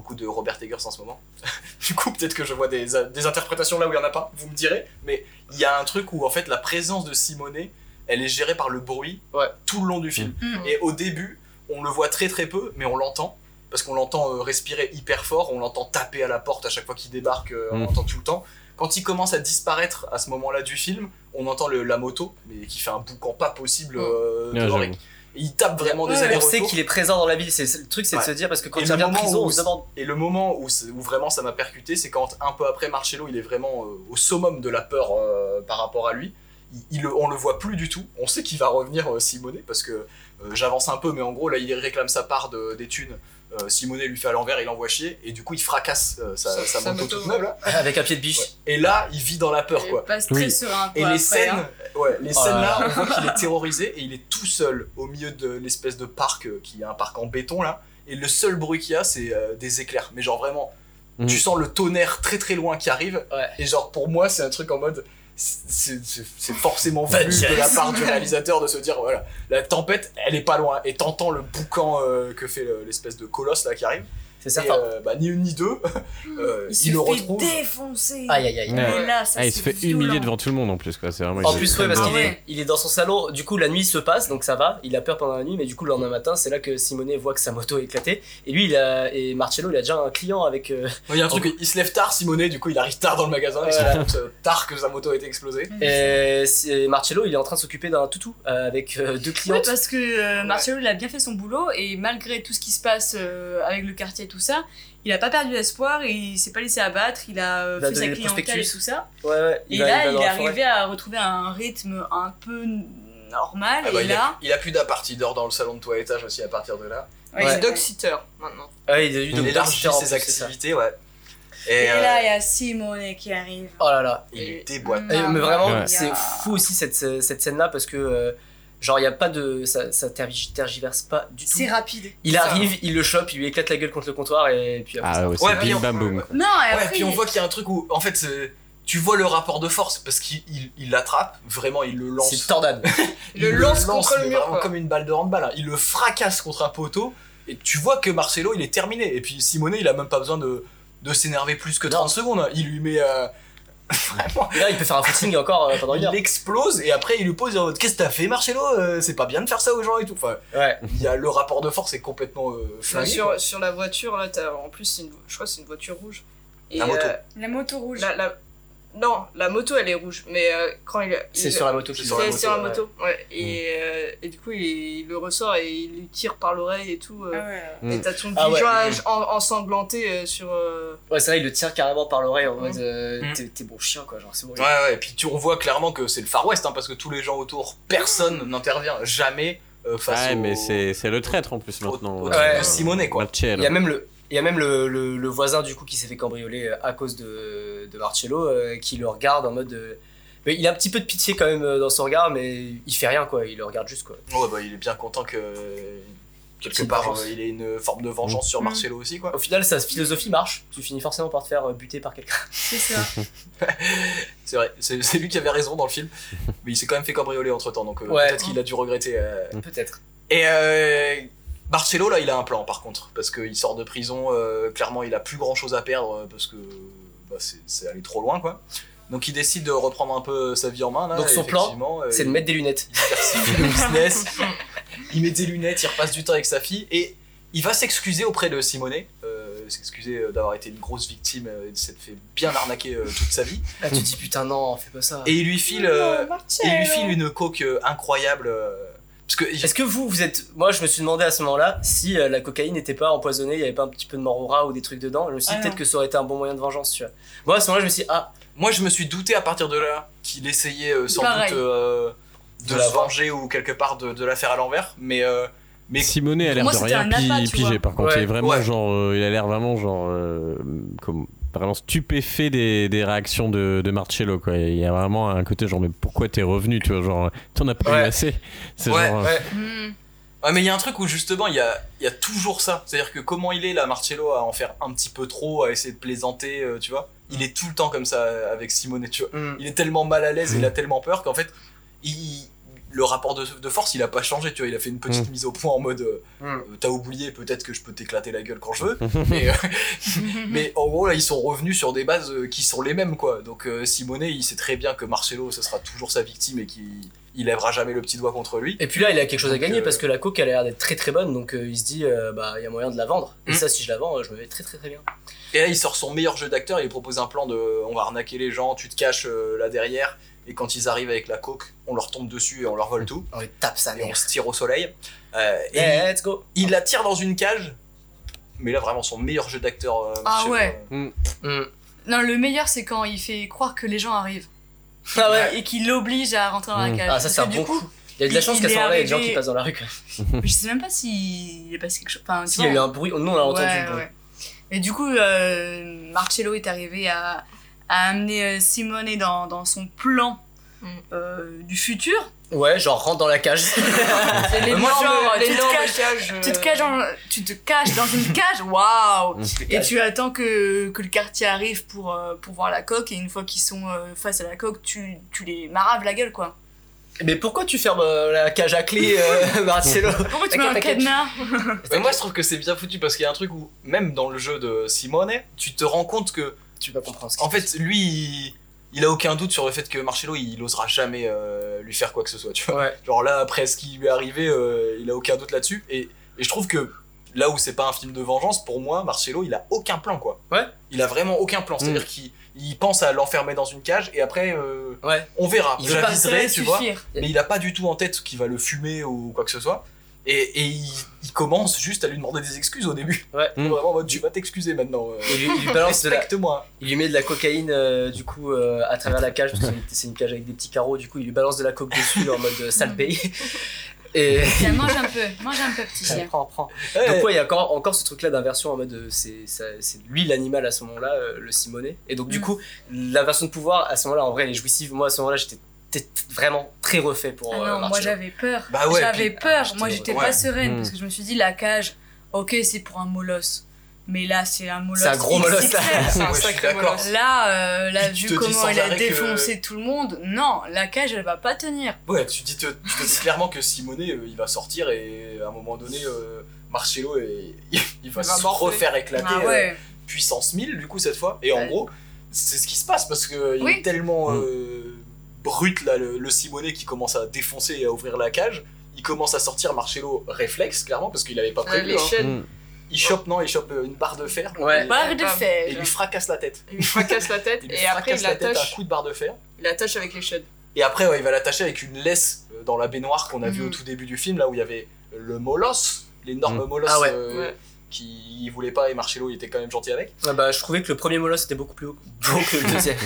beaucoup de Robert Eggers en ce moment. *laughs* du coup, peut-être que je vois des, des interprétations là où il y en a pas. Vous me direz. Mais il y a un truc où en fait la présence de Simonet, elle est gérée par le bruit Ouais. tout le long du film. Mm. Et au début, on le voit très très peu, mais on l'entend. Parce qu'on l'entend euh, respirer hyper fort, on l'entend taper à la porte à chaque fois qu'il débarque, euh, on Mm. l'entend tout le temps. Quand il commence à disparaître à ce moment-là du film, on entend le- la moto, mais qui fait un boucan pas possible euh, j'avoue. Et il tape vraiment des Ouais, on sait qu'il est présent dans la ville. C'est le truc, c'est de se dire parce que quand Et il revient de prison, où on se demande. Et le moment où, vraiment ça m'a percuté, c'est quand un peu après Marcello, il est vraiment euh, au summum de la peur euh, par rapport à lui. Il, il le- on le voit plus du tout. On sait qu'il va revenir euh, Simonet parce que euh, j'avance un peu, mais en gros là il réclame sa part de- des thunes. Euh, Simonet lui fait à l'envers, il envoie chier et du coup il fracasse euh, sa, Sa- sa sa moto, moto, toute neuve là. *laughs* Avec un pied de biche. Ouais. Et là il vit dans la peur Il quoi. passe très Oui. serein, Et les après, scènes, hein. ouais, les Oh scènes là là, *laughs* on voit qu'il est terrorisé et il est tout seul au milieu de l'espèce de parc euh, qui est un parc en béton là. Et le seul bruit qu'il y a, c'est euh, des éclairs. Mais genre vraiment, tu sens le tonnerre très très loin qui arrive. Ouais. Et genre pour moi, c'est un truc en mode. C'est forcément voulu de la part du réalisateur de se dire voilà, la tempête elle est pas loin. Et t'entends le boucan euh, que fait le- l'espèce de colosse là qui arrive. C'est Et certain. euh, bah, ni une ni deux, *laughs* euh, Il il, se le fait retrouve. défoncer. Aïe aïe aïe. Ouais. Et là, ça, Ah, il se fait humilier devant tout le monde en plus quoi. C'est vraiment. En plus, ouais, parce qu'il est, il est dans son salon, du coup la nuit se passe, donc ça va, il a peur pendant la nuit, mais du coup le lendemain matin, c'est là que Simonet voit que sa moto est éclatée, et lui, il a, et Marcello, il a déjà un client avec... euh, Il y a un truc, *laughs* il se lève tard, Simonet, du coup il arrive tard dans le magasin, il se rend compte euh, tard que sa moto a été explosée. et c'est- Marcello, il est en train de s'occuper d'un toutou avec euh, deux Oui, clientes. parce que euh, Marcello, il a bien fait son boulot et malgré tout ce qui se passe euh, avec le quartier et tout ça, il a pas perdu espoir et il s'est pas laissé abattre, il a euh, Il a fait sa clientèle et tout ça. Ouais, ouais, Et va- là, il est arrivé à retrouver un rythme un peu normal Ah bah, et il, a, là, il a plus d'appart, il dort dans le salon de toilettage aussi à partir de là. ouais, Il est dog-sitter maintenant. Ouais, il a eu élargit ses activités, ouais. Et, Et euh, là, il y a Simonet qui arrive. Oh là là. il déboîte. Et- mais vraiment, Ouais. c'est fou aussi cette, cette scène-là parce que, euh, genre, il y a pas de. Ça, ça tergi- tergiverse pas du tout. C'est rapide. Il Ça. arrive, il le chope, il lui éclate la gueule contre le comptoir et puis après, Ah ouais, Ouais, bim on- bam boum. Non, et Ouais, après, puis on voit qu'il y a un truc où, en fait, c'est- tu vois le rapport de force parce qu'il il- il l'attrape, vraiment, il le lance. c'est tornade. *laughs* il le lance contre le mur, vraiment quoi. comme une balle de handball. hein. Il le fracasse contre un poteau et tu vois que Marcelo il est terminé. Et puis Simonet il a même pas besoin de, de s'énerver plus que 30 secondes. hein. Il lui met. euh, Vraiment. Et là, il peut faire un footing encore euh, pendant une Il heure. explose et après il lui pose Qu'est-ce que t'as fait Marcelo Euh, C'est pas bien de faire ça aux gens et tout. Enfin, Ouais. il y a le rapport de force est complètement euh, flingué. quoi. sur, sur la voiture, là, en plus, c'est une, je crois que c'est une voiture rouge. Et, La moto. euh, La moto rouge. la, la- Non, la moto elle est rouge, mais euh, quand il. C'est il- sur la moto C'est qu'il sur la sur la ouais. moto, ouais. Et, euh, et du coup, il, il le ressort et il lui tire par l'oreille et tout. euh, Mm. Et t'as ton Ah ouais. visage en- ensanglanté euh, sur. euh, Ouais, c'est vrai, il le tire carrément par l'oreille en mode euh, Mm. t'es t'es bon chien quoi, genre c'est bon. Ouais, ouais, et puis tu, on voit clairement que c'est le Far West, hein, parce que tous les gens autour, personne n'intervient jamais euh, face Ouais, au, mais c'est c'est le traître en plus maintenant. au- euh, de Simonet, quoi. Il y a même le, il y a même le, le, le voisin du coup qui s'est fait cambrioler euh, à cause de, de Marcello euh, qui le regarde en mode. euh, mais il a un petit peu de pitié quand même dans son regard, mais il fait rien quoi, il le regarde juste quoi. Ouais, bah, il est bien content que. Quelque part, euh, il ait une forme de vengeance sur Mm. Marcello aussi, quoi. Au final, sa philosophie marche, tu finis forcément par te faire buter par quelqu'un. *laughs* C'est ça. *laughs* C'est vrai, c'est c'est lui qui avait raison dans le film, mais il s'est quand même fait cambrioler entre temps, donc euh, Ouais. peut-être qu'il a dû regretter. euh. Peut-être. Et euh, Marcello, là, il a un plan par contre, parce qu'il sort de prison, euh, clairement, il a plus grand chose à perdre, euh, parce que bah, c'est c'est allé trop loin, quoi. Donc il décide de reprendre un peu sa vie en main, là. Donc son plan, euh, C'est de mettre des lunettes. il diversifie le *laughs* business, il met des lunettes, il repasse du temps avec sa fille, et il va s'excuser auprès de Simonet, euh, s'excuser euh, d'avoir été une grosse victime euh, et de s'être fait bien arnaquer euh, toute sa vie. Là, tu dis putain, non, fais pas ça. Et il lui file, euh, il lui file une coque euh, incroyable. Parce que Est-ce que vous, vous êtes. Moi, je me suis demandé à ce moment-là si euh, la cocaïne n'était pas empoisonnée, il n'y avait pas un petit peu de mort au rat ou des trucs dedans. Je me suis dit Ah peut-être que ça aurait été un bon moyen de vengeance, tu vois. Moi, à ce moment-là, je me suis dit, ah, moi, je me suis douté à partir de là qu'il essayait euh, sans Pareil. doute euh, de De la venger ou quelque part de, de la faire à l'envers. Mais, euh, mais Simonet a l'air de rien un appât, pi- tu pigé vois. par contre. Ouais. Il est vraiment Ouais. genre, euh, il a l'air vraiment genre euh, comme vraiment stupéfait des, des réactions de, de Marcello quoi. Il y a vraiment un côté genre mais pourquoi t'es revenu tu vois genre t'en as pas Ouais. eu assez. C'est Ouais, genre, euh, ouais. Hmm. Ouais, mais il y a un truc où justement il y a, il y a toujours ça. C'est-à-dire que comment il est là, Marcello, à en faire un petit peu trop, à essayer de plaisanter, euh, tu vois. Il est tout le temps comme ça euh, avec Simonet, tu vois. hmm. Il est tellement mal à l'aise, il a tellement peur qu'en fait, il, le rapport de, de force, il a pas changé, tu vois. Il a fait une petite Mm. mise au point en mode euh, Mm. euh, T'as oublié, peut-être que je peux t'éclater la gueule quand je veux. *laughs* mais, euh, *laughs* mais en gros, là, ils sont revenus sur des bases qui sont les mêmes, quoi. Donc euh, Simonet, il sait très bien que Marcello, ce sera toujours sa victime et qu'il il lèvera jamais le petit doigt contre lui. Et puis là, il a quelque chose à gagner euh, parce que la coke, elle a l'air d'être très très bonne, donc euh, il se dit, euh, bah, il y a moyen de la vendre. Et Mm. ça, si je la vends, euh, je me vais très très très bien. Et là, il sort son meilleur jeu d'acteur, il propose un plan de on va arnaquer les gens, tu te caches euh, là derrière, et quand ils arrivent avec la coke, on leur tombe dessus et on leur vole tout, On tape sa et on se tire au soleil. Euh, et Let's go. il, la tire dans une cage, mais là, vraiment son meilleur jeu d'acteur. euh, Ah ouais. Hmm. Non, le meilleur, c'est quand il fait croire que les gens arrivent. *laughs* Ah ouais. Et qu'il l'oblige à rentrer dans la Mm. cage. Ah, ça, c'est un bon coup, coup. Il y a de la chance qu'à ce moment-là, il y a des gens qui passent dans la rue quand *laughs* même. je sais même pas s'il est passé quelque chose. Enfin, tu Si, il y a eu un bruit, nous on l'a entendu. Ouais, ouais. Et du coup, euh, Marcello est arrivé à, à amener euh, Simone dans, dans son plan Mm. euh, du futur. Ouais, genre rentre dans la cage. *laughs* C'est l'énorme- l'énorme tu te caches- cage. Tu te caches dans, tu te caches dans une cage, waouh. Et tu attends que, que le quartier arrive pour, euh, pour voir la coque, et une fois qu'ils sont face à la coque, tu, tu les maraves la gueule, quoi. Mais pourquoi tu fermes euh, la cage à clé, euh, *laughs* Marcello Pourquoi tu mets un cadenas? Mais moi, je trouve que c'est bien foutu parce qu'il y a un truc où, même dans le jeu de Simone, tu te rends compte que, Tu vas comprendre ce qui en fait, lui, il, il a aucun doute sur le fait que Marcello, il osera jamais euh, lui faire quoi que ce soit, tu vois. Ouais. Genre là, après ce qui lui est arrivé, euh, il a aucun doute là-dessus. Et, et je trouve que là où c'est pas un film de vengeance, pour moi, Marcello, il a aucun plan, quoi. Ouais. Il a vraiment aucun plan. C'est-à-dire qu'il il pense à l'enfermer dans une cage et après, euh, Ouais. on verra. Il veut pas- tu vois. Mais il a pas du tout en tête qu'il va le fumer ou quoi que ce soit. Et, et il, il commence juste à lui demander des excuses au début. Ouais. Mm. Vraiment en mode, tu vas t'excuser maintenant. euh, lui, il lui balance de la, il lui met de la cocaïne euh, du coup euh, à travers la cage parce que c'est une- cage avec des petits carreaux. Du coup, il lui balance de la coke dessus en mode euh, sale pays. Et Tiens, mange un peu, mange un peu, petit chien. prends, prends. Ouais. Donc ouais, il y a encore, encore ce truc-là d'inversion en mode c'est lui l'animal à ce moment-là, euh, le Simonet. Et donc du Mm. coup, l'inversion de pouvoir à ce moment-là, en vrai, elle est jouissive. Moi à ce moment-là, j'étais t'es vraiment très refait pour. Ah euh, non, moi j'avais peur. Bah ouais, j'avais puis- peur. ah, moi j'étais- ouais. pas sereine parce que je me suis dit la cage, ok c'est pour un molosse, mais là c'est un molosse. C'est un gros molosse. C'est un sacré molosse. Là, euh, là vu comment il a que- défoncé tout le monde, non, la cage elle va pas tenir. Ouais, tu, dis te, tu te dis clairement que Simonet, euh, il va sortir et à un moment donné, euh, Marcello, et, *laughs* il va Il va se refaire éclater Ah euh, ouais. puissance 1000 du coup cette fois. Et en gros, c'est ce qui se passe parce que il Oui. est tellement Mm. Euh, brut là, le, le Simonet qui commence à défoncer et à ouvrir la cage. Il commence à sortir Marcello réflexe clairement parce qu'il avait pas prévu. les hein. chaînes. Mm. il chope, non, il chope euh, une barre de fer. Ouais. Et, Barre de fer. et il lui fracasse la tête. Il lui fracasse la tête *laughs* Il lui et après fracasse il la tête à un l'attache. coup de barre de fer. Il l'attache avec les chaînes. Et après, ouais, il va l'attacher avec une laisse euh, dans la baignoire qu'on a vu Mhm. au tout début du film, là où il y avait le molosse, l'énorme Mhm. molosse Ah ouais. euh, Ouais. Qui voulait pas et Marcello il était quand même gentil avec. Ah bah, je trouvais que le premier molosse était beaucoup plus haut beau que le *laughs* deuxième.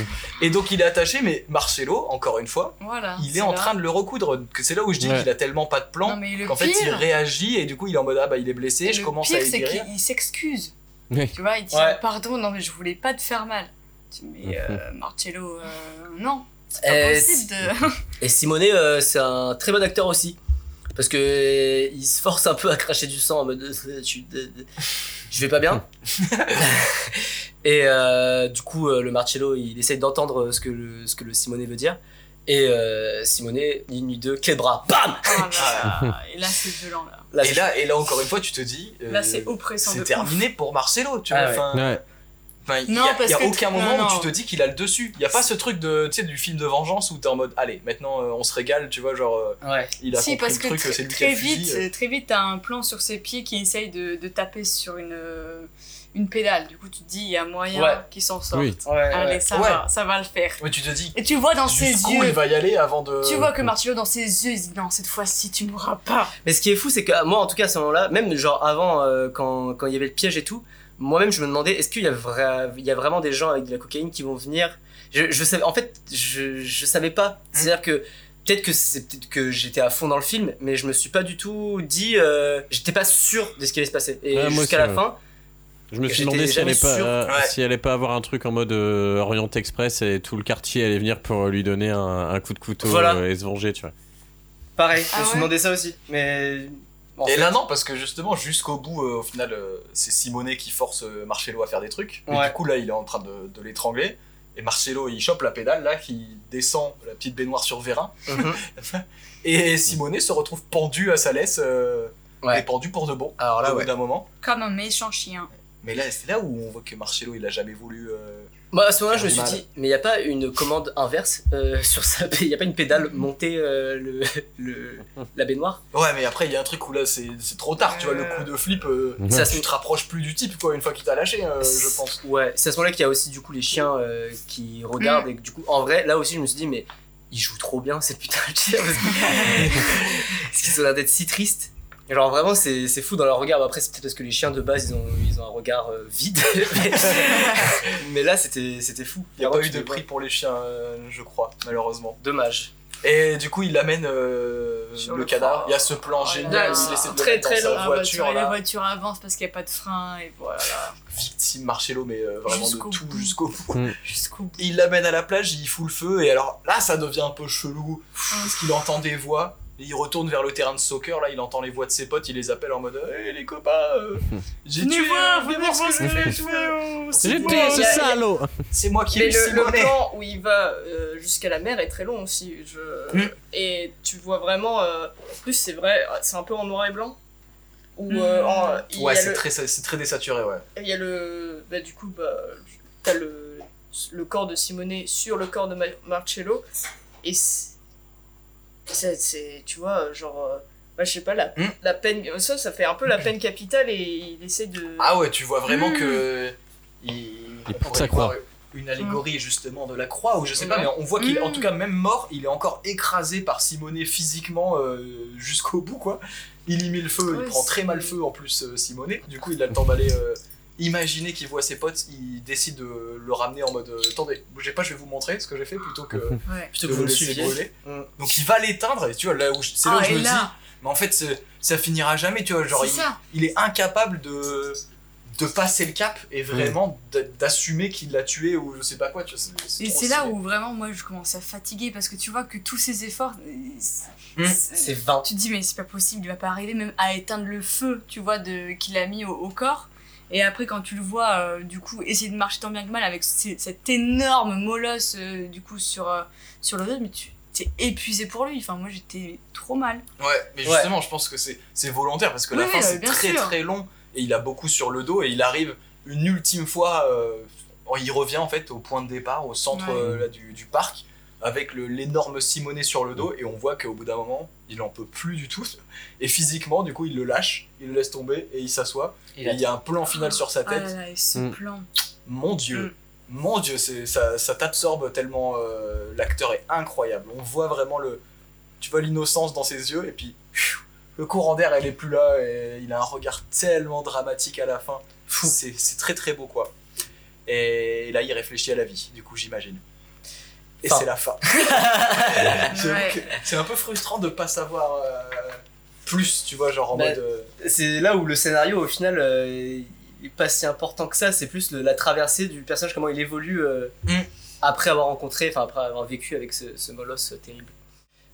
Et donc il est attaché, mais Marcello, encore une fois, Voilà. il est en là. train de le recoudre. Que C'est là où je dis Ouais. qu'il a tellement pas de plan le qu'en fait il pire, réagit et du coup il est en mode ah bah il est blessé, et je le commence pire, à c'est guérir. qu'il s'excuse. Oui. Tu vois, il dit Ouais. pardon, non mais je voulais pas te faire mal. Tu dis, mais euh, *laughs* Marcello, euh, non, c'est pas Euh, possible de. *laughs* Et Simonet, euh, c'est un très bon acteur aussi. Parce que euh, il se force un peu à cracher du sang en mode euh, je, euh, je vais pas bien. *laughs* et euh, du coup, euh, le Marcello, il essaye d'entendre ce que le, ce que le Simonet veut dire. Et euh, Simonet, ligne nuit 2, clé de bras, BAM là là. Et là, c'est violent là. Là, Et là, et là encore une fois tu te dis euh, Là, c'est oppressant de c'est ouf. terminé pour Marcello, tu vois. Ah ouais. enfin, Ouais. Enfin, il y Non, a, parce y a aucun moment non. où tu te dis qu'il a le dessus. Il y a pas ce truc de, tu sais, du film de vengeance où t'es en mode, allez, maintenant euh, on se régale, tu vois, genre, euh, Ouais. il a si, compris parce le que truc, très, c'est lui qui a très le fusil. vite, euh. très vite, t'as un plan sur ses pieds qui essaye de, de taper sur une, euh, une pédale. Du coup, tu te dis, il y a moyen Ouais. qu'il s'en sorte. Oui. Ouais, Allez, ouais. ça Ouais. va, ça va le faire. Mais tu te dis, Et tu vois dans ses yeux, il va y aller avant de. tu vois que Marcello dans ses yeux, il se dit non, cette fois-ci, tu mourras pas. Mais ce qui est fou, c'est que moi, en tout cas, à ce moment-là, même genre avant, euh, quand, quand il y avait le piège et tout, moi-même, je me demandais, est-ce qu'il y, a vra- il y a vraiment des gens avec de la cocaïne qui vont venir? Je, je savais, En fait, je, je savais pas. C'est-à-dire que peut-être que c'est peut-être que j'étais à fond dans le film, mais je me suis pas du tout dit, euh, j'étais pas sûr de ce qui allait se passer. Et Ouais, jusqu'à la ouais. fin, Je me suis demandé si elle, jamais allait pas, euh, Ouais. si elle allait pas avoir un truc en mode euh, Orient Express et tout le quartier allait venir pour lui donner un, un coup de couteau Voilà. euh, et se venger, tu vois. pareil, Ah je me suis ouais? demandé ça aussi. Mais. En Et fait- là, non, parce que justement, jusqu'au bout, euh, au final, euh, c'est Simonet qui force euh, Marcello à faire des trucs. Et Ouais. du coup, là, il est en train de, de l'étrangler. Et Marcello, il chope la pédale, là, qui descend la petite baignoire sur Vérin. Mhm. *laughs* Et Simonet se retrouve pendu à sa laisse. euh, Ouais. Et pendu pour de bon. Alors là, au bout ouais. d'un moment. Comme un méchant chien. Mais là, c'est là où on voit que Marcello, il a jamais voulu. euh, Moi, à ce moment-là, je me suis dit, mais il n'y a pas une commande inverse euh, sur sa. *laughs* Il n'y a pas une pédale montée euh, le, le, la baignoire? Ouais, mais après, il y a un truc où là, c'est c'est trop tard, tu vois, le coup de flip. euh. Ça Tu se te rapproches plus du type, quoi, une fois qu'il t'a lâché, euh, je pense. Ouais, c'est à ce moment-là qu'il y a aussi du coup les chiens euh, qui regardent et que, du coup, en vrai, là aussi, je me suis dit, mais ils jouent trop bien cette putain de chien parce que- *laughs* *laughs* parce qu'ils ont l'air d'être si tristes. Et Genre vraiment c'est c'est fou dans leur regard. Après c'est peut-être parce que les chiens de base ils ont, ils ont un regard euh, vide. *laughs* mais, *laughs* mais là c'était c'était fou. Il n'y a pas eu de prix pour les chiens, euh, je crois, malheureusement. Dommage. Et du coup, il amène euh, le, le cadavre. Il y a ce plan Oh là génial il essaie de le Très, très dans long. sa Ah, bah, tu voiture, là. voitures avancent parce qu'il n'y a pas de frein et voilà. Victime Marcello, mais euh, vraiment de Jusqu'au tout bout. jusqu'au bout. Jusqu'au bout. Il l'amène à la plage, il fout le feu, et alors là, ça devient un peu chelou, parce qu'il entend des voix. Et il retourne vers le terrain de soccer, là il entend les voix de ses potes, il les appelle en mode Hey les copains, euh, *laughs* j'ai Venez tué, voir, venez venez voir ce que j'ai tué, J'ai moi, tué ce salaud c'est moi qui ai le, le plan où il va euh, jusqu'à la mer est très long aussi. Je... Mm. Et tu vois vraiment. euh, En plus, c'est vrai, c'est un peu en noir et blanc. Où Mm. euh, en- Ouais, c'est le- très, très désaturé, ouais. il y a le. Bah, du coup, bah, t'as le, le corps de Simonet sur le corps de Ma- Marcello. Et c'est. C'est- c'est- Tu vois, genre. euh, Bah, je sais pas, la, Mm. la peine. Ça, ça fait un peu la peine capitale et il essaie de. Ah ouais, tu vois vraiment Mm. que. Il, Il pourrait croix. voir Une allégorie justement de la croix, ou je sais pas, Ouais. mais on voit qu'il, en tout cas, même mort, il est encore écrasé par Simonet physiquement euh, jusqu'au bout, quoi. Il y met le feu, il prend très mal feu en plus, euh, Simonet. Du coup, il a le temps d'aller. Imaginer qu'il voit ses potes, il décide de le ramener en mode euh, attendez, bougez pas, je vais vous montrer ce que j'ai fait plutôt que *laughs* Ouais. Que vous le me laisser brûler. Mm. Donc il va l'éteindre, et tu vois, là où je- c'est là Ah, où je et me dis, mais en fait, ça finira jamais, tu vois, genre il, est incapable de de passer le cap et vraiment d- d'assumer qu'il l'a tué ou je sais pas quoi tu vois, c'est- Et c'est là où vraiment moi je commence à fatiguer parce que tu vois que tous ces efforts, euh, c'est- Mm. C'est 20. tu te dis mais c'est pas possible, il va pas arriver même à éteindre le feu, tu vois, de qu'il a mis au, au corps. Et après quand tu le vois euh, du coup essayer de marcher tant bien que mal avec cette énorme molosse euh, du coup sur euh, sur le dos, mais tu t'es épuisé pour lui. Enfin moi j'étais trop mal. ouais mais justement je pense que c'est c'est volontaire parce que la fin c'est très sûr. très long et il a beaucoup sur le dos et il arrive une ultime fois euh, il revient en fait au point de départ au centre Ouais. euh, là, du, du parc avec l'énorme Simonet sur le dos et on voit qu'au bout d'un moment il en peut plus du tout. Et physiquement, du coup, il le lâche, il le laisse tomber et il s'assoit. Et il y a un plan final sur sa Ah tête. là là, et ce Mm. plan. Mon dieu, mon dieu, ça, ça t'absorbe tellement. euh, L'acteur est incroyable. On voit vraiment le, tu vois l'innocence dans ses yeux et puis pfiou, le courant d'air, elle est plus là et il a un regard tellement dramatique à la fin. C'est très très beau quoi. Et là, il réfléchit à la vie. Du coup, j'imagine. Et c'est la fin. *laughs* *laughs* Ouais. C'est un peu frustrant de pas savoir euh, plus, tu vois, genre en Bah, mode. euh, C'est là où le scénario, au final, euh, est pas si important que ça. C'est plus le- la traversée du personnage, comment il évolue euh, Mm. après avoir rencontré, enfin après avoir vécu avec ce, ce molosse euh, terrible.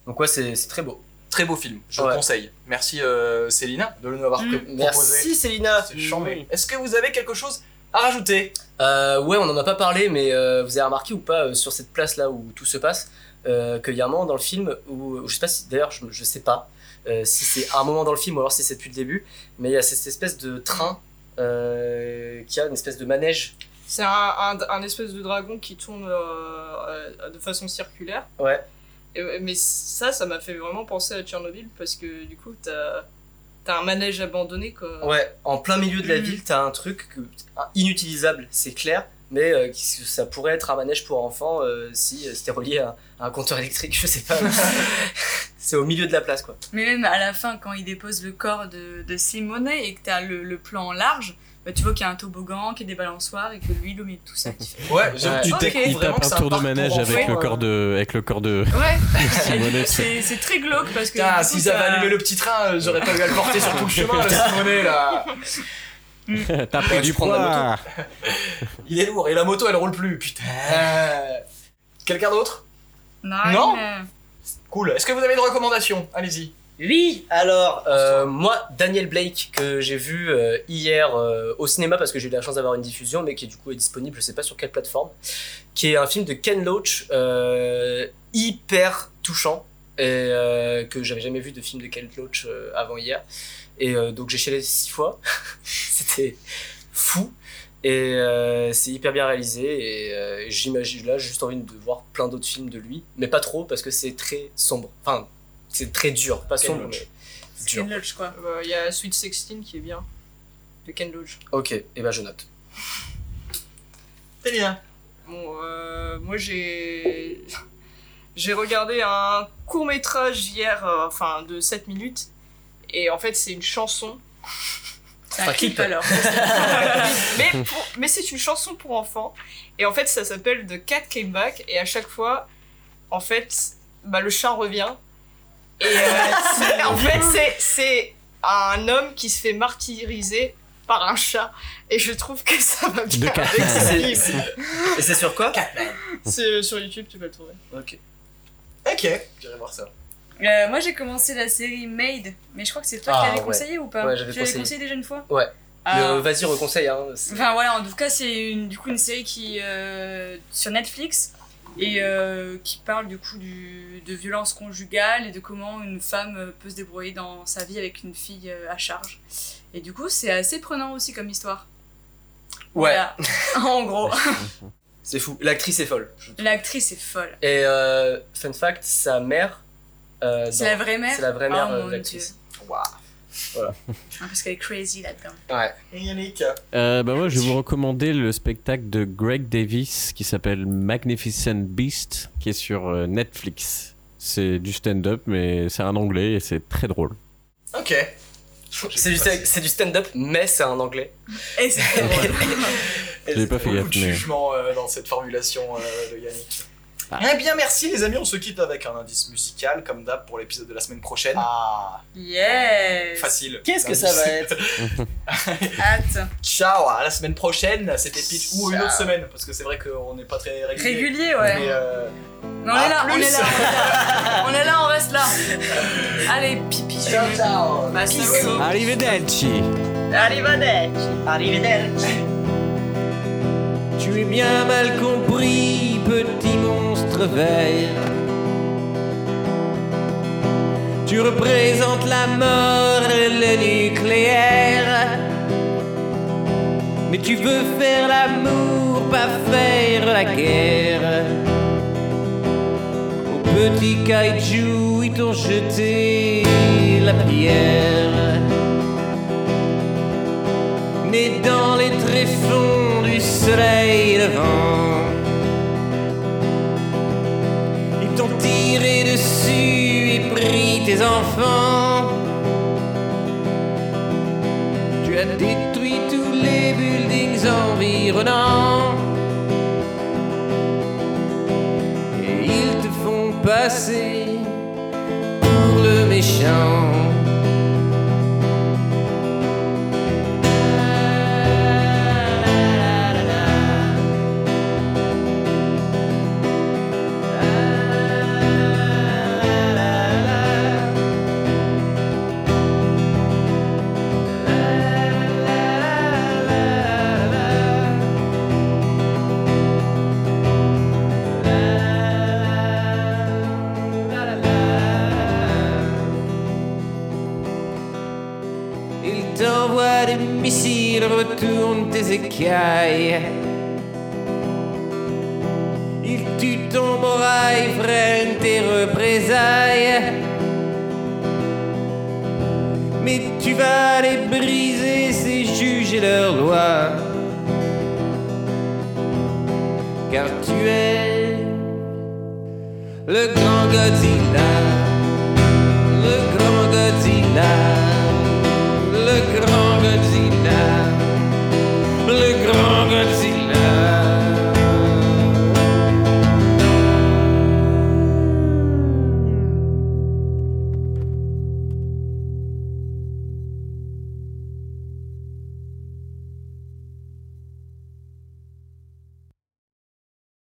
Donc ouais, c'est très beau. Très beau film, je Ouais. le conseille. Merci euh, Célina de nous avoir Mm. proposé. Merci Célina. C'est chambé. Est-ce que vous avez quelque chose à rajouter Euh, ouais, on en a pas parlé, mais euh, vous avez remarqué ou pas euh, sur cette place là où tout se passe, euh, qu'il y a un moment dans le film où je sais pas si d'ailleurs je, je sais pas euh, si c'est un moment dans le film ou alors si c'est depuis le début, mais il y a cette espèce de train euh, qui a une espèce de manège. C'est un, un, un espèce de dragon qui tourne euh, euh, de façon circulaire. Ouais. Et- mais ça, ça m'a fait vraiment penser à Tchernobyl parce que du coup, t'as un manège abandonné quoi. Ouais, en plein milieu de la Mhm. ville, t'as un truc que- inutilisable, c'est clair, mais euh, ça pourrait être un manège pour enfants euh, si euh, c'était relié à, à un compteur électrique, je sais pas. *laughs* c'est au milieu de la place quoi. Mais même à la fin, quand il dépose le corps de, de Simone et que t'as le, le plan large, bah, tu vois qu'il y a un toboggan, qu'il y a des balançoires et que lui, il au milieu de tout ça. tu fais- Ouais, Ouais. Tu Ok. déc- il tape un tour de manège avec le corps de, avec le corps de. Ouais, *laughs* c'est très glauque parce que. Putain, s'ils ça- avaient allumé le petit train, euh, j'aurais pas eu à le porter sur tout le chemin, le Simonet là. *laughs* T'as pris du prends la poids. Il est lourd et la moto elle roule plus, putain. Quelqu'un d'autre? Non, Non? mais- Cool. Est-ce que vous avez une recommandation? Allez-y. Oui, alors euh, moi Daniel Blake que j'ai vu euh, hier euh, au cinéma parce que j'ai eu la chance d'avoir une diffusion mais qui du coup est disponible je sais pas sur quelle plateforme qui est un film de Ken Loach hyper touchant et que j'avais jamais vu de film de Ken Loach avant hier. Et donc j'ai chialé six fois. *laughs* C'était fou. Et c'est hyper bien réalisé. Et j'imagine là j'ai juste envie de voir plein d'autres films de lui mais pas trop parce que c'est très sombre. Enfin c'est très dur pas Ken sombre Loach. mais C'est dur Ken Loach, quoi. Euh, Il y a Sweet 16 qui est bien. De Ken Loach. ok et ben je note C'est bien. Bon, euh, moi j'ai. J'ai regardé un court métrage hier, euh, enfin de 7 minutes, et en fait c'est une chanson. C'est un clip clip. alors. mais *laughs* pour- mais c'est une chanson pour enfants, et en fait ça s'appelle The Cat Came Back, et à chaque fois, en fait, bah, le chat revient. Et euh, *laughs* en fait c'est- c'est un homme qui se fait martyriser par un chat, et je trouve que ça va De bien avec ce film. et c'est sur quoi C'est euh, sur YouTube, tu peux le trouver. ok Ok. J'irai voir ça. Euh, moi j'ai commencé la série Made, mais je crois que c'est toi Ah, qui l'avais ouais. conseillé ou pas? Ouais, j'avais Tu l'avais conseillé. conseillé déjà une fois? Ouais. Ah. Vas-y reconseille hein Enfin voilà, en tout cas c'est une, du coup une série qui euh, sur Netflix et euh, qui parle du coup du, de violence conjugale et de comment une femme euh, peut se débrouiller dans sa vie avec une fille euh, à charge. Et du coup c'est assez prenant aussi comme histoire. ouais Voilà. *laughs* en gros, *laughs* c'est fou l'actrice est folle l'actrice est folle. et euh, fun fact sa mère euh, C'est la vraie mère c'est la vraie mère Oh mon de l'actrice Waouh. Ah, parce qu'elle est crazy là-dedans. ouais Et Yannick Euh, bah moi, je vais vous recommander le spectacle de Greg Davis qui s'appelle Magnificent Beast, qui est sur euh, Netflix. C'est du stand-up, mais c'est en anglais et c'est très drôle. Ok. c'est du, stand-up mais c'est en anglais Et c'est très drôle. J'ai pas fait beaucoup gaffe, de mais- jugement euh, dans cette formulation euh, de Yannick. Ah. Eh bien, merci les amis. On se quitte avec un indice musical, comme d'hab, pour l'épisode de la semaine prochaine. ah Yes Facile. qu'est-ce que ça va être *laughs* Hâte. Ciao, à la semaine prochaine. C'était Pitch. Ou une autre semaine, parce que c'est vrai qu'on n'est pas très régulier. Régulier, ouais. Mais, euh, Mais on est là, on est là, on est là, *laughs* on est là, on reste là. *laughs* Allez, pipi. Ciao, ciao. Arrivederci Arrivederci. Arrivederci. Tu es bien mal compris, petit monstre vert. Tu représentes la mort et le nucléaire. Mais tu veux faire l'amour, pas faire la guerre. Au petit kaiju fouilles t'ont jeté la pierre. Mais dans les tréfonds du soleil levant, enfants. Tu as détruit tous les buildings environnants. Et ils te font passer pour le méchant. écailles. Il tue ton morail, freine tes représailles. Mais tu vas les briser, ces juges et leurs lois. Car tu es le grand Godzilla, le grand Godzilla.